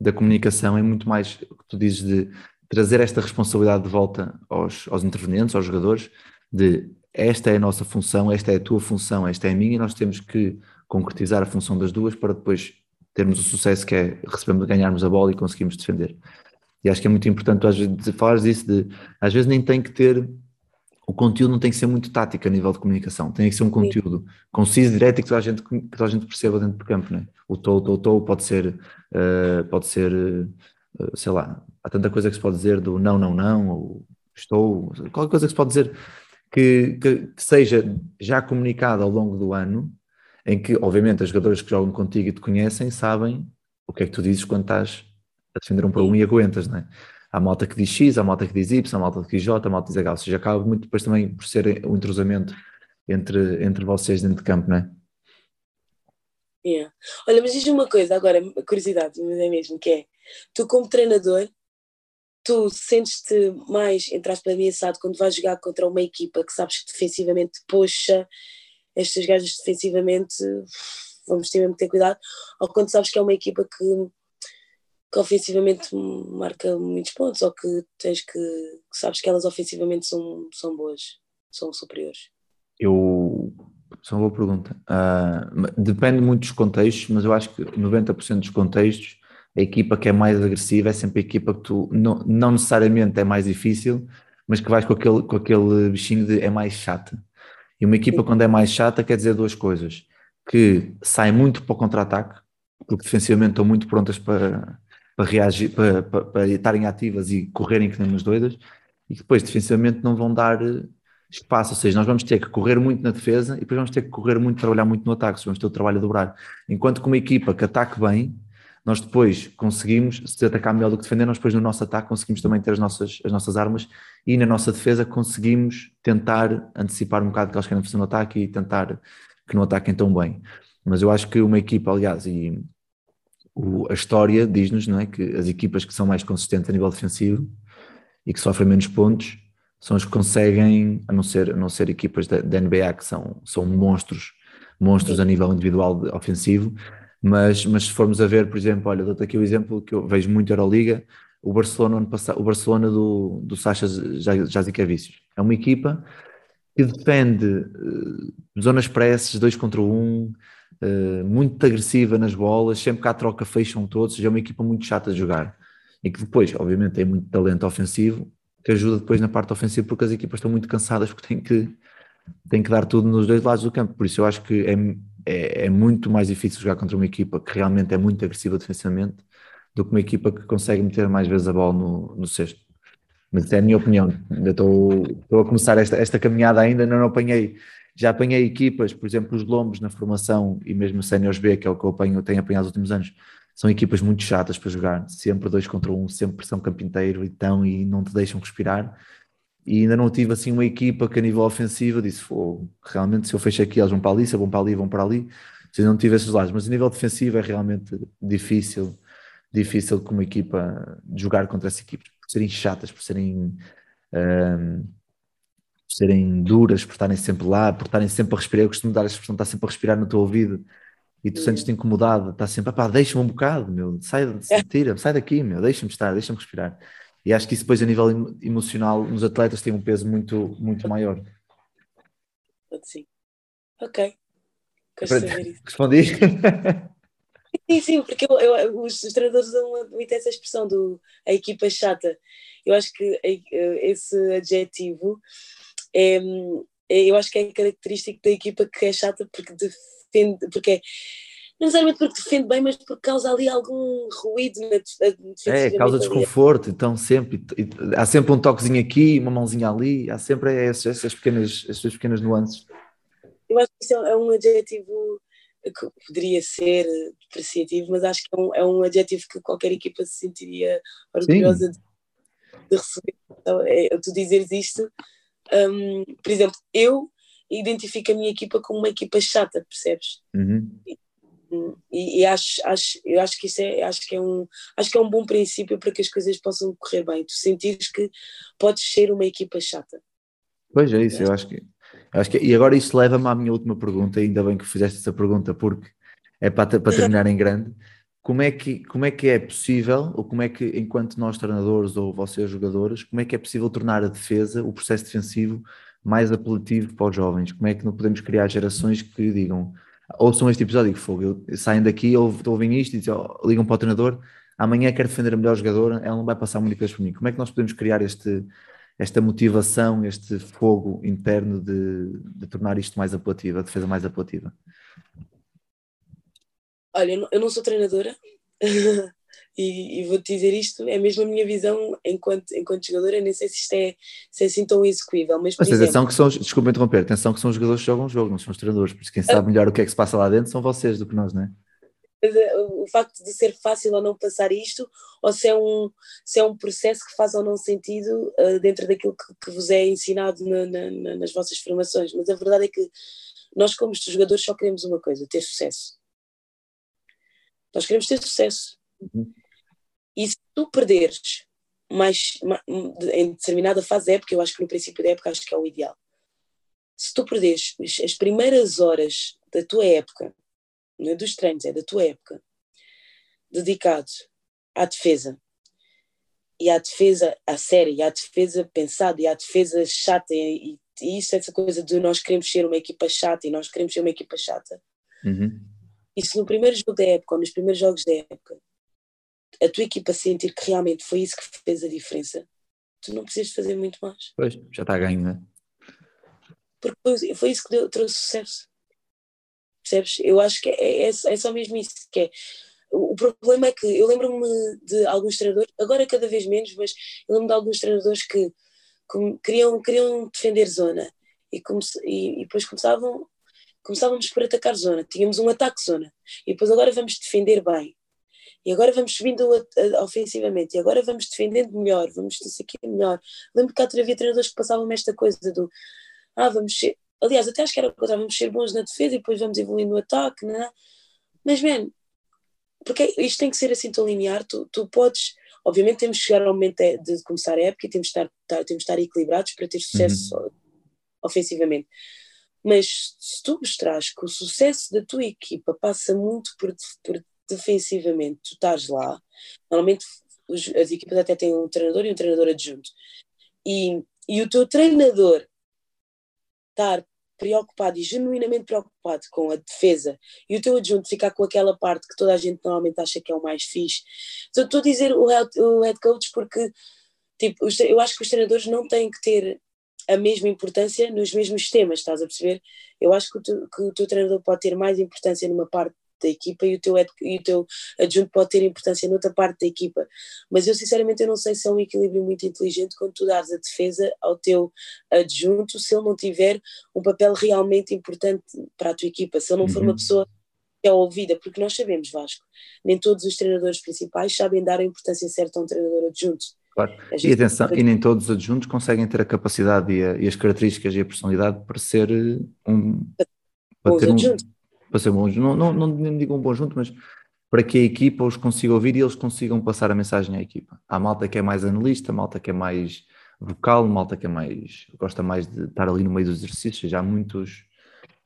da comunicação é muito mais o que tu dizes de trazer esta responsabilidade de volta aos, aos intervenientes, aos jogadores, de esta é a nossa função, esta é a tua função, esta é a minha, e nós temos que concretizar a função das duas para depois termos o sucesso que é recebermos, ganharmos a bola e conseguimos defender. E acho que é muito importante, às vezes, falares disso, de às vezes nem tem que ter, o conteúdo não tem que ser muito tático a nível de comunicação, tem que ser um conteúdo conciso, direto e que toda a gente, que toda a gente perceba dentro do campo, né? O tou, tou, tou pode ser, uh, pode ser, uh, sei lá, há tanta coisa que se pode dizer do não, não, não, ou estou, qualquer coisa que se pode dizer que, que, que, seja já comunicado ao longo do ano, em que, obviamente, os jogadores que jogam contigo e te conhecem sabem o que é que tu dizes quando estás a defender um para um e aguentas, não é? Há malta que diz X, há malta que diz Y, há malta que diz J, há malta que diz H, ou seja, acaba muito depois também por ser o entrosamento entre, entre vocês dentro de campo, não é? Yeah. Olha, mas diz uma coisa agora, curiosidade, mas é mesmo, que é, tu como treinador, tu sentes-te mais, entre aspas, ameaçado quando vais jogar contra uma equipa que sabes que defensivamente, poxa, estas gajas defensivamente, vamos ter mesmo que ter cuidado, ou quando sabes que é uma equipa que, que ofensivamente marca muitos pontos, ou que tens que, que sabes que elas ofensivamente são, são boas, são superiores? Eu isso é uma boa pergunta. Uh, depende muito dos contextos, mas eu acho que 90% dos contextos a equipa que é mais agressiva é sempre a equipa que tu não, não necessariamente é mais difícil, mas que vais com aquele, com aquele bichinho de é mais chata. E uma equipa, quando é mais chata, quer dizer duas coisas: que sai muito para o contra-ataque, porque defensivamente estão muito prontas para, para reagir, para, para, para estarem ativas e correrem que nem umas doidas, e que depois defensivamente não vão dar espaço, ou seja, nós vamos ter que correr muito na defesa e depois vamos ter que correr muito, trabalhar muito no ataque, vamos ter o trabalho a dobrar. Enquanto que uma equipa que ataque bem, nós depois conseguimos, se atacar melhor do que defender, nós depois no nosso ataque conseguimos também ter as nossas, as nossas armas e na nossa defesa conseguimos tentar antecipar um bocado o que eles querem fazer no ataque e tentar que não ataquem tão bem. Mas eu acho que uma equipa, aliás, e o, a história diz-nos não é, que as equipas que são mais consistentes a nível defensivo e que sofrem menos pontos são as que conseguem, a não ser, a não ser equipas da, da NBA que são, são monstros, monstros a nível individual ofensivo, mas, mas se formos a ver, por exemplo, olha, dou-te aqui o exemplo que eu vejo muito Euroliga, o Barcelona ano passado, o Barcelona do, do Sacha. É uma equipa que defende uh, zonas presses, dois contra um, uh, muito agressiva nas bolas, sempre que há troca fecham todos, é uma equipa muito chata de jogar. E que depois, obviamente, tem muito talento ofensivo, que ajuda depois na parte ofensiva, porque as equipas estão muito cansadas, porque têm que, têm que dar tudo nos dois lados do campo. Por isso eu acho que é é, é, muito mais difícil jogar contra uma equipa que realmente é muito agressiva defensivamente do que uma equipa que consegue meter mais vezes a bola no, no cesto. Mas é a minha opinião. Ainda estou, estou a começar esta, esta caminhada ainda, não apanhei. Já apanhei equipas, por exemplo, os Lombos na formação e mesmo o Séniors B, que é o que eu apanho, tenho apanhado nos últimos anos, são equipas muito chatas para jogar, sempre dois contra um, sempre pressão campo inteiro, então, e não te deixam respirar e ainda não tive assim uma equipa que a nível ofensivo disse, realmente se eu fecho aqui eles vão para ali, se vão para ali, vão para ali, se não tive esses lados, mas a nível defensivo é realmente difícil, difícil como equipa jogar contra essa equipe, por serem chatas, por serem um, serem duras, por estarem sempre lá, por estarem sempre a respirar. Eu costumo dar a expressão, está sempre a respirar no teu ouvido e tu sentes-te incomodado, está sempre, pá, deixa-me um bocado, meu, sai, <laughs> tira, sai daqui, meu, deixa-me estar, deixa-me respirar. E acho que isso depois a nível emocional nos atletas tem um peso muito, muito maior. Sim. Ok. Respondi? Sim, sim, porque eu, eu, os, treinadores usam muito essa expressão do a equipa chata. Eu acho que esse adjetivo é, é, eu acho que é característico da equipa que é chata porque defende, porque é, não necessariamente porque defende bem, mas porque causa ali algum ruído na. É, causa desconforto, então sempre, há sempre um toquezinho aqui, uma mãozinha ali, há sempre essas, essas pequenas, essas pequenas nuances. Eu acho que isso é um adjetivo que poderia ser depreciativo, mas acho que é um, é um adjetivo que qualquer equipa se sentiria orgulhosa de, de, receber. Então, é, tu dizeres isto, um, por exemplo, eu identifico a minha equipa como uma equipa chata, percebes? Uhum. E, e, acho, acho, eu acho que isso é, acho que é um, acho que é um bom princípio para que as coisas possam correr bem. Tu sentires que podes ser uma equipa chata. Pois é isso, eu acho que, acho que e agora isso leva-me à minha última pergunta, ainda bem que fizeste essa pergunta, porque é para, para terminar em grande. Como é, que, como é que é possível, ou como é que, enquanto nós treinadores ou vocês jogadores, como é que é possível tornar a defesa, o processo defensivo, mais apelativo para os jovens? Como é que não podemos criar gerações que digam, ouçam este episódio que fogo, saem daqui, ouvem isto e dizem, oh, ligam para o treinador, amanhã quero defender a melhor jogadora, ela não vai passar muitas por mim. Como é que nós podemos criar este, esta motivação, este fogo interno de, de tornar isto mais apelativo, a defesa mais apelativa? Olha, eu não sou treinadora <laughs> e, e vou-te dizer isto, é mesmo a minha visão enquanto, enquanto jogadora, nem sei se isto é, se é assim tão execuível. Mas, mas exemplo, atenção que são, desculpa interromper, atenção que são os jogadores que jogam o jogo, não são os treinadores, porque quem sabe melhor o que é que se passa lá dentro são vocês do que nós, não é? Eh, o facto de ser fácil ou não passar isto, ou se é um, se é um processo que faz ou não sentido uh, dentro daquilo que, que, vos é ensinado na, na, nas vossas formações. Mas a verdade é que nós, como jogadores, só queremos uma coisa: ter sucesso. Nós queremos ter sucesso. Uhum. E se tu perderes mais, em determinada fase da época, eu acho que no princípio da época acho que é o ideal. Se tu perderes as primeiras horas da tua época, não é dos treinos, é da tua época, dedicado à defesa, e à defesa a séria, e à defesa pensada, e à defesa chata, e, e isso, essa coisa de nós queremos ser uma equipa chata, e nós queremos ser uma equipa chata. Uhum e se no primeiro jogo da época ou nos primeiros jogos da época a tua equipa sentir que realmente foi isso que fez a diferença, tu não precisas fazer muito mais. Pois, já está a ganho, não é? Porque foi, isso que deu, trouxe sucesso. Percebes? Eu acho que é, é, é só mesmo isso que é. O problema é que eu lembro-me de alguns treinadores, agora cada vez menos, mas eu lembro de alguns treinadores que, que queriam, queriam defender zona e, e, e depois começavam começávamos por atacar zona, tínhamos um ataque zona, e depois agora vamos defender bem, e agora vamos subindo ofensivamente, e agora vamos defendendo melhor, vamos isso aqui melhor. Lembro que havia treinadores que passavam esta coisa do ah, vamos ser, aliás, até acho que era o vamos ser bons na defesa e depois vamos evoluir no ataque, não é? Mas, man, porque isto tem que ser assim tão linear, tu, tu podes, obviamente temos que chegar ao momento de começar a época e temos de estar, temos de estar equilibrados para ter sucesso uhum. ofensivamente mas se tu mostrares que o sucesso da tua equipa passa muito por, por defensivamente, tu estás lá, normalmente os, as equipas até têm um treinador e um treinador adjunto, e, e o teu treinador estar preocupado e genuinamente preocupado com a defesa e o teu adjunto ficar com aquela parte que toda a gente normalmente acha que é o mais fixe. Então, estou a dizer o head, o head coach porque tipo, eu acho que os treinadores não têm que ter a mesma importância nos mesmos temas, estás a perceber? Eu acho que o, que o teu treinador pode ter mais importância numa parte da equipa e o teu, e o teu adjunto pode ter importância noutra parte da equipa. Mas eu sinceramente eu não sei se é um equilíbrio muito inteligente quando tu dares a defesa ao teu adjunto se ele não tiver um papel realmente importante para a tua equipa, se ele não for uma uhum. pessoa que é ouvida, porque nós sabemos, Vasco, nem todos os treinadores principais sabem dar a importância certa a um treinador adjunto. Claro. E atenção, e nem todos os adjuntos conseguem ter a capacidade e, a, e as características e a personalidade para ser eh, um. Para, ter um, para ser não, não, não, não digo um bom junto, mas para que a equipa os consiga ouvir e eles consigam passar a mensagem à equipa. Há malta que é mais analista, malta que é mais vocal, malta que é mais, gosta mais de estar ali no meio dos exercícios, já há muitos,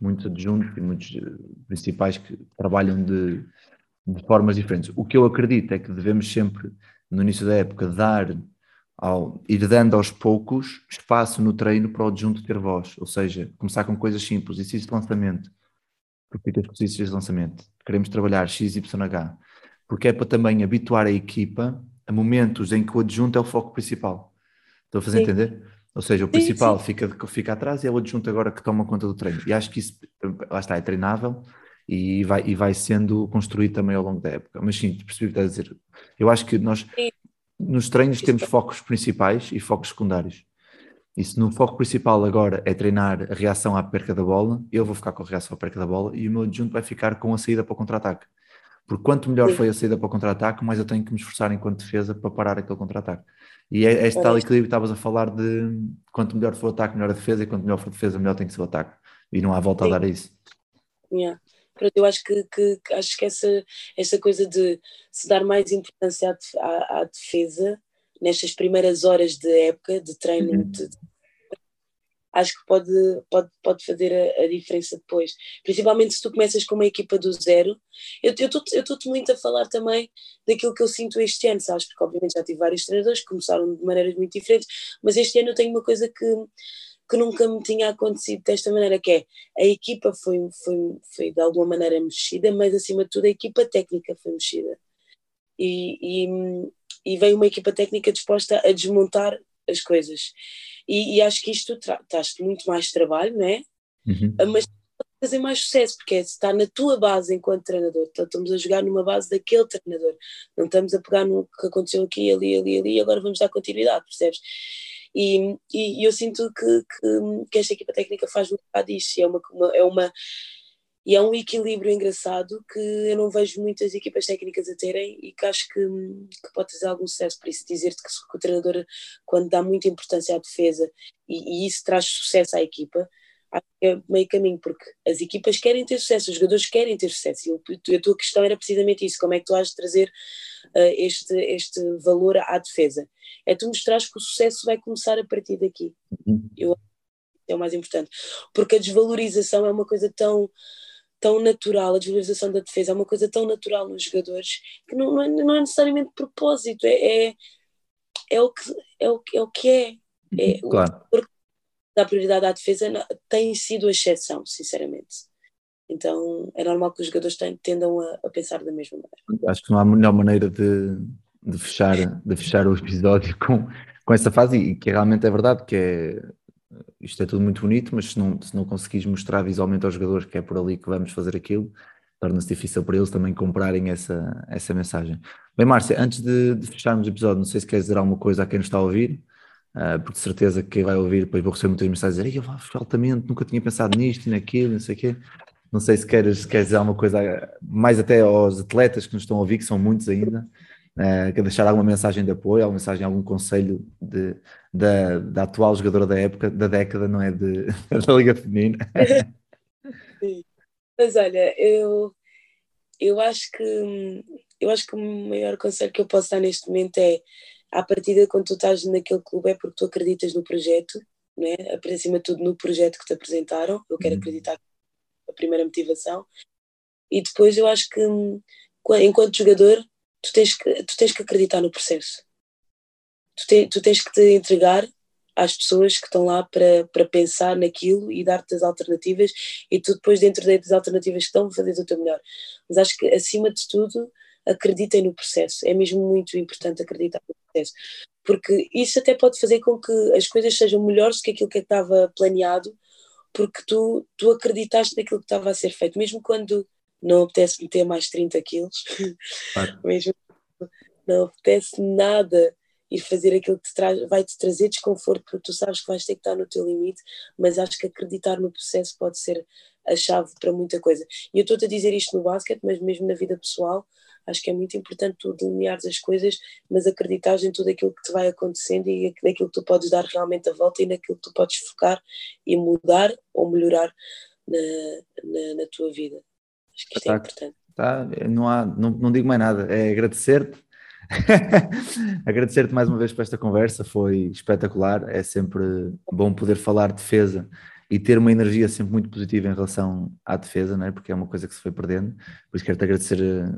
muitos adjuntos e muitos eh, principais que trabalham de, de formas diferentes. O que eu acredito é que devemos sempre, no início da época, dar ao ir dando aos poucos espaço no treino para o adjunto ter voz, ou seja, começar com coisas simples, exercício de lançamento, repita os exercícios de lançamento, queremos trabalhar XYH, porque é para também habituar a equipa a momentos em que o adjunto é o foco principal. Estou a fazer sim. entender? Ou seja, o principal sim, sim. Fica, fica atrás e é o adjunto agora que toma conta do treino. E acho que isso, lá está, é treinável e vai, e vai sendo construído também ao longo da época. Mas sim, percebi o que estás a dizer. Eu acho que nós, nos treinos, temos focos principais e focos secundários. E se no foco principal agora é treinar a reação à perca da bola, eu vou ficar com a reação à perca da bola e o meu adjunto vai ficar com a saída para o contra-ataque. Porque quanto melhor foi a saída para o contra-ataque, mais eu tenho que me esforçar enquanto defesa para parar aquele contra-ataque. E é este tal equilíbrio que estavas a falar de quanto melhor for o ataque, melhor a defesa, e quanto melhor for a defesa, melhor tem que ser o ataque. E não há volta Sim. a dar a isso. Yeah. Eu acho que, que, acho que essa, essa coisa de se dar mais importância à, à defesa nestas primeiras horas de época de treino uhum. de, acho que pode, pode, pode fazer a, a, diferença depois. Principalmente se tu começas com uma equipa do zero. Eu estou-te muito a falar também daquilo que eu sinto este ano, sabes? Porque obviamente já tive vários treinadores que começaram de maneiras muito diferentes, mas este ano eu tenho uma coisa que, que nunca me tinha acontecido desta maneira, que é a equipa foi, foi, foi de alguma maneira mexida, mas acima de tudo a equipa técnica foi mexida. E, e, e veio uma equipa técnica disposta a desmontar as coisas. E, e acho que isto traz muito mais trabalho, não é? Uhum. Ah, mas fazer mais sucesso, porque é estar na tua base enquanto treinador. Então, estamos a jogar numa base daquele treinador. Não estamos a pegar no que aconteceu aqui, ali, ali, ali, e agora vamos dar continuidade, percebes? E, e, eu sinto que, que, que, esta equipa técnica faz muito disso. É uma, uma, é uma e é um equilíbrio engraçado que eu não vejo muitas equipas técnicas a terem e que acho que, que pode trazer algum sucesso. Por isso, dizer-te que, que, o treinador, quando dá muita importância à defesa e, e isso traz sucesso à equipa, é meio caminho, porque as equipas querem ter sucesso, os jogadores querem ter sucesso. E a tua questão era precisamente isso: como é que tu has de trazer uh, este, este valor à defesa? É tu mostrares que o sucesso vai começar a partir daqui. Uhum. Eu é o mais importante, porque a desvalorização é uma coisa tão tão natural, a desvalorização da defesa é uma coisa tão natural nos jogadores que não, não, é, não é, necessariamente propósito, é, é, é, o, que, é, o, é o que é. é claro. Dar prioridade à defesa tem sido a exceção, sinceramente. Então é normal que os jogadores tendam a, a pensar da mesma maneira. Acho que não há melhor maneira de, de, fechar, de fechar o episódio com, com essa fase e que realmente é verdade, que é isto é tudo muito bonito, mas se não, se não conseguires mostrar visualmente aos jogadores que é por ali que vamos fazer aquilo, torna-se difícil para eles também comprarem essa, essa mensagem. Bem, Márcia, antes de, de fecharmos o episódio, não sei se queres dizer alguma coisa a quem nos está a ouvir, uh, porque de certeza que quem vai ouvir, depois vou receber muitas mensagens a dizer, eu altamente, nunca tinha pensado nisto e naquilo, não sei o quê. Não sei se queres, se queres dizer alguma coisa, mais até aos atletas que nos estão a ouvir, que são muitos ainda, Uh, quer deixar alguma mensagem de apoio, alguma mensagem, algum conselho de, da, da atual jogadora da época, da década, não é? De, <laughs> da Liga Feminina. <laughs> Sim. Mas olha, eu, eu acho que eu acho que o maior conselho que eu posso dar neste momento é à partida quando tu estás naquele clube é porque tu acreditas no projeto, né? acima de tudo no projeto que te apresentaram, eu quero uhum. acreditar a primeira motivação e depois eu acho que enquanto jogador tu tens que, tu tens que acreditar no processo. Tu, te, tu tens que te entregar às pessoas que estão lá para, para pensar naquilo e dar-te as alternativas e tu depois dentro das alternativas que estão fazer o teu melhor. Mas acho que acima de tudo acreditem no processo. É mesmo muito importante acreditar no processo. Porque isso até pode fazer com que as coisas sejam melhores do que aquilo que estava planeado, porque tu, tu acreditaste naquilo que estava a ser feito, mesmo quando não apetece meter mais 30 quilos, claro. <laughs> mesmo não apetece nada ir fazer aquilo que te traz, vai te trazer desconforto, porque tu sabes que vais ter que estar no teu limite, mas acho que acreditar no processo pode ser a chave para muita coisa. E eu estou-te a dizer isto no basquete, mas mesmo na vida pessoal, acho que é muito importante tu delineares as coisas, mas acreditares em tudo aquilo que te vai acontecendo e naquilo que tu podes dar realmente a volta e naquilo que tu podes focar e mudar ou melhorar na, na, na tua vida. Acho que isto é importante. Tá, não, há, não, não digo mais nada, é agradecer-te. <laughs> Agradecer-te mais uma vez por esta conversa, foi espetacular. É sempre bom poder falar de defesa e ter uma energia sempre muito positiva em relação à defesa, não é? porque é uma coisa que se foi perdendo. Por isso quero-te agradecer eh,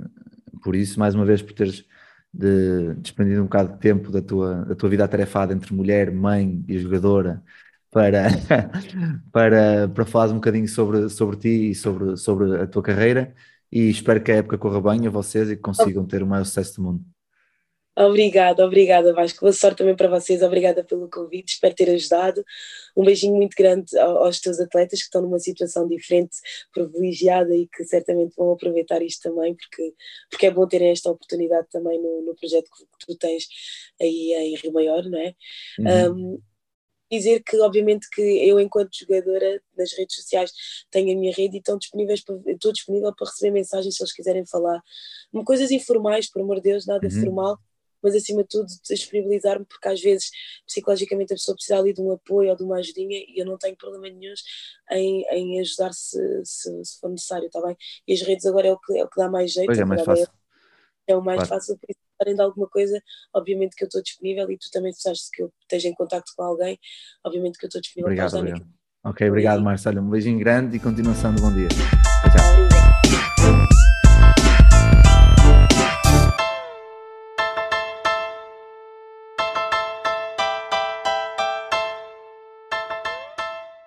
por isso, mais uma vez por teres de, desprendido um bocado de tempo da tua, da tua vida atarefada entre mulher, mãe e jogadora para, <laughs> para, para falares um bocadinho sobre, sobre ti e sobre, sobre a tua carreira e espero que a época corra bem a vocês e que consigam ter o maior sucesso do mundo. Obrigada, obrigada Vasco. Boa sorte também para vocês, obrigada pelo convite, espero ter ajudado. Um beijinho muito grande aos teus atletas que estão numa situação diferente, privilegiada e que certamente vão aproveitar isto também, porque, porque é bom terem esta oportunidade também no, no projeto que, tu tens aí em Rio Maior, não é? Uhum. Um, dizer que obviamente que eu enquanto jogadora nas redes sociais tenho a minha rede e estão disponíveis para, estou disponível para receber mensagens se eles quiserem falar coisas informais, por amor de Deus, nada uhum. formal mas acima de tudo disponibilizar-me, porque às vezes psicologicamente a pessoa precisa ali de um apoio ou de uma ajudinha e eu não tenho problema nenhum em, em ajudar se, se, se, for necessário, está bem? E as redes agora é o que, é o que dá mais jeito. Pois é, mais fácil. É o mais claro. fácil, por isso, se de alguma coisa, obviamente que eu estou disponível e tu também sabes que eu esteja em contato com alguém, obviamente que eu estou disponível obrigado, para ajudar. Obrigado. Ok, obrigado Marcelo, um beijinho grande e continuação de bom dia. Tchau.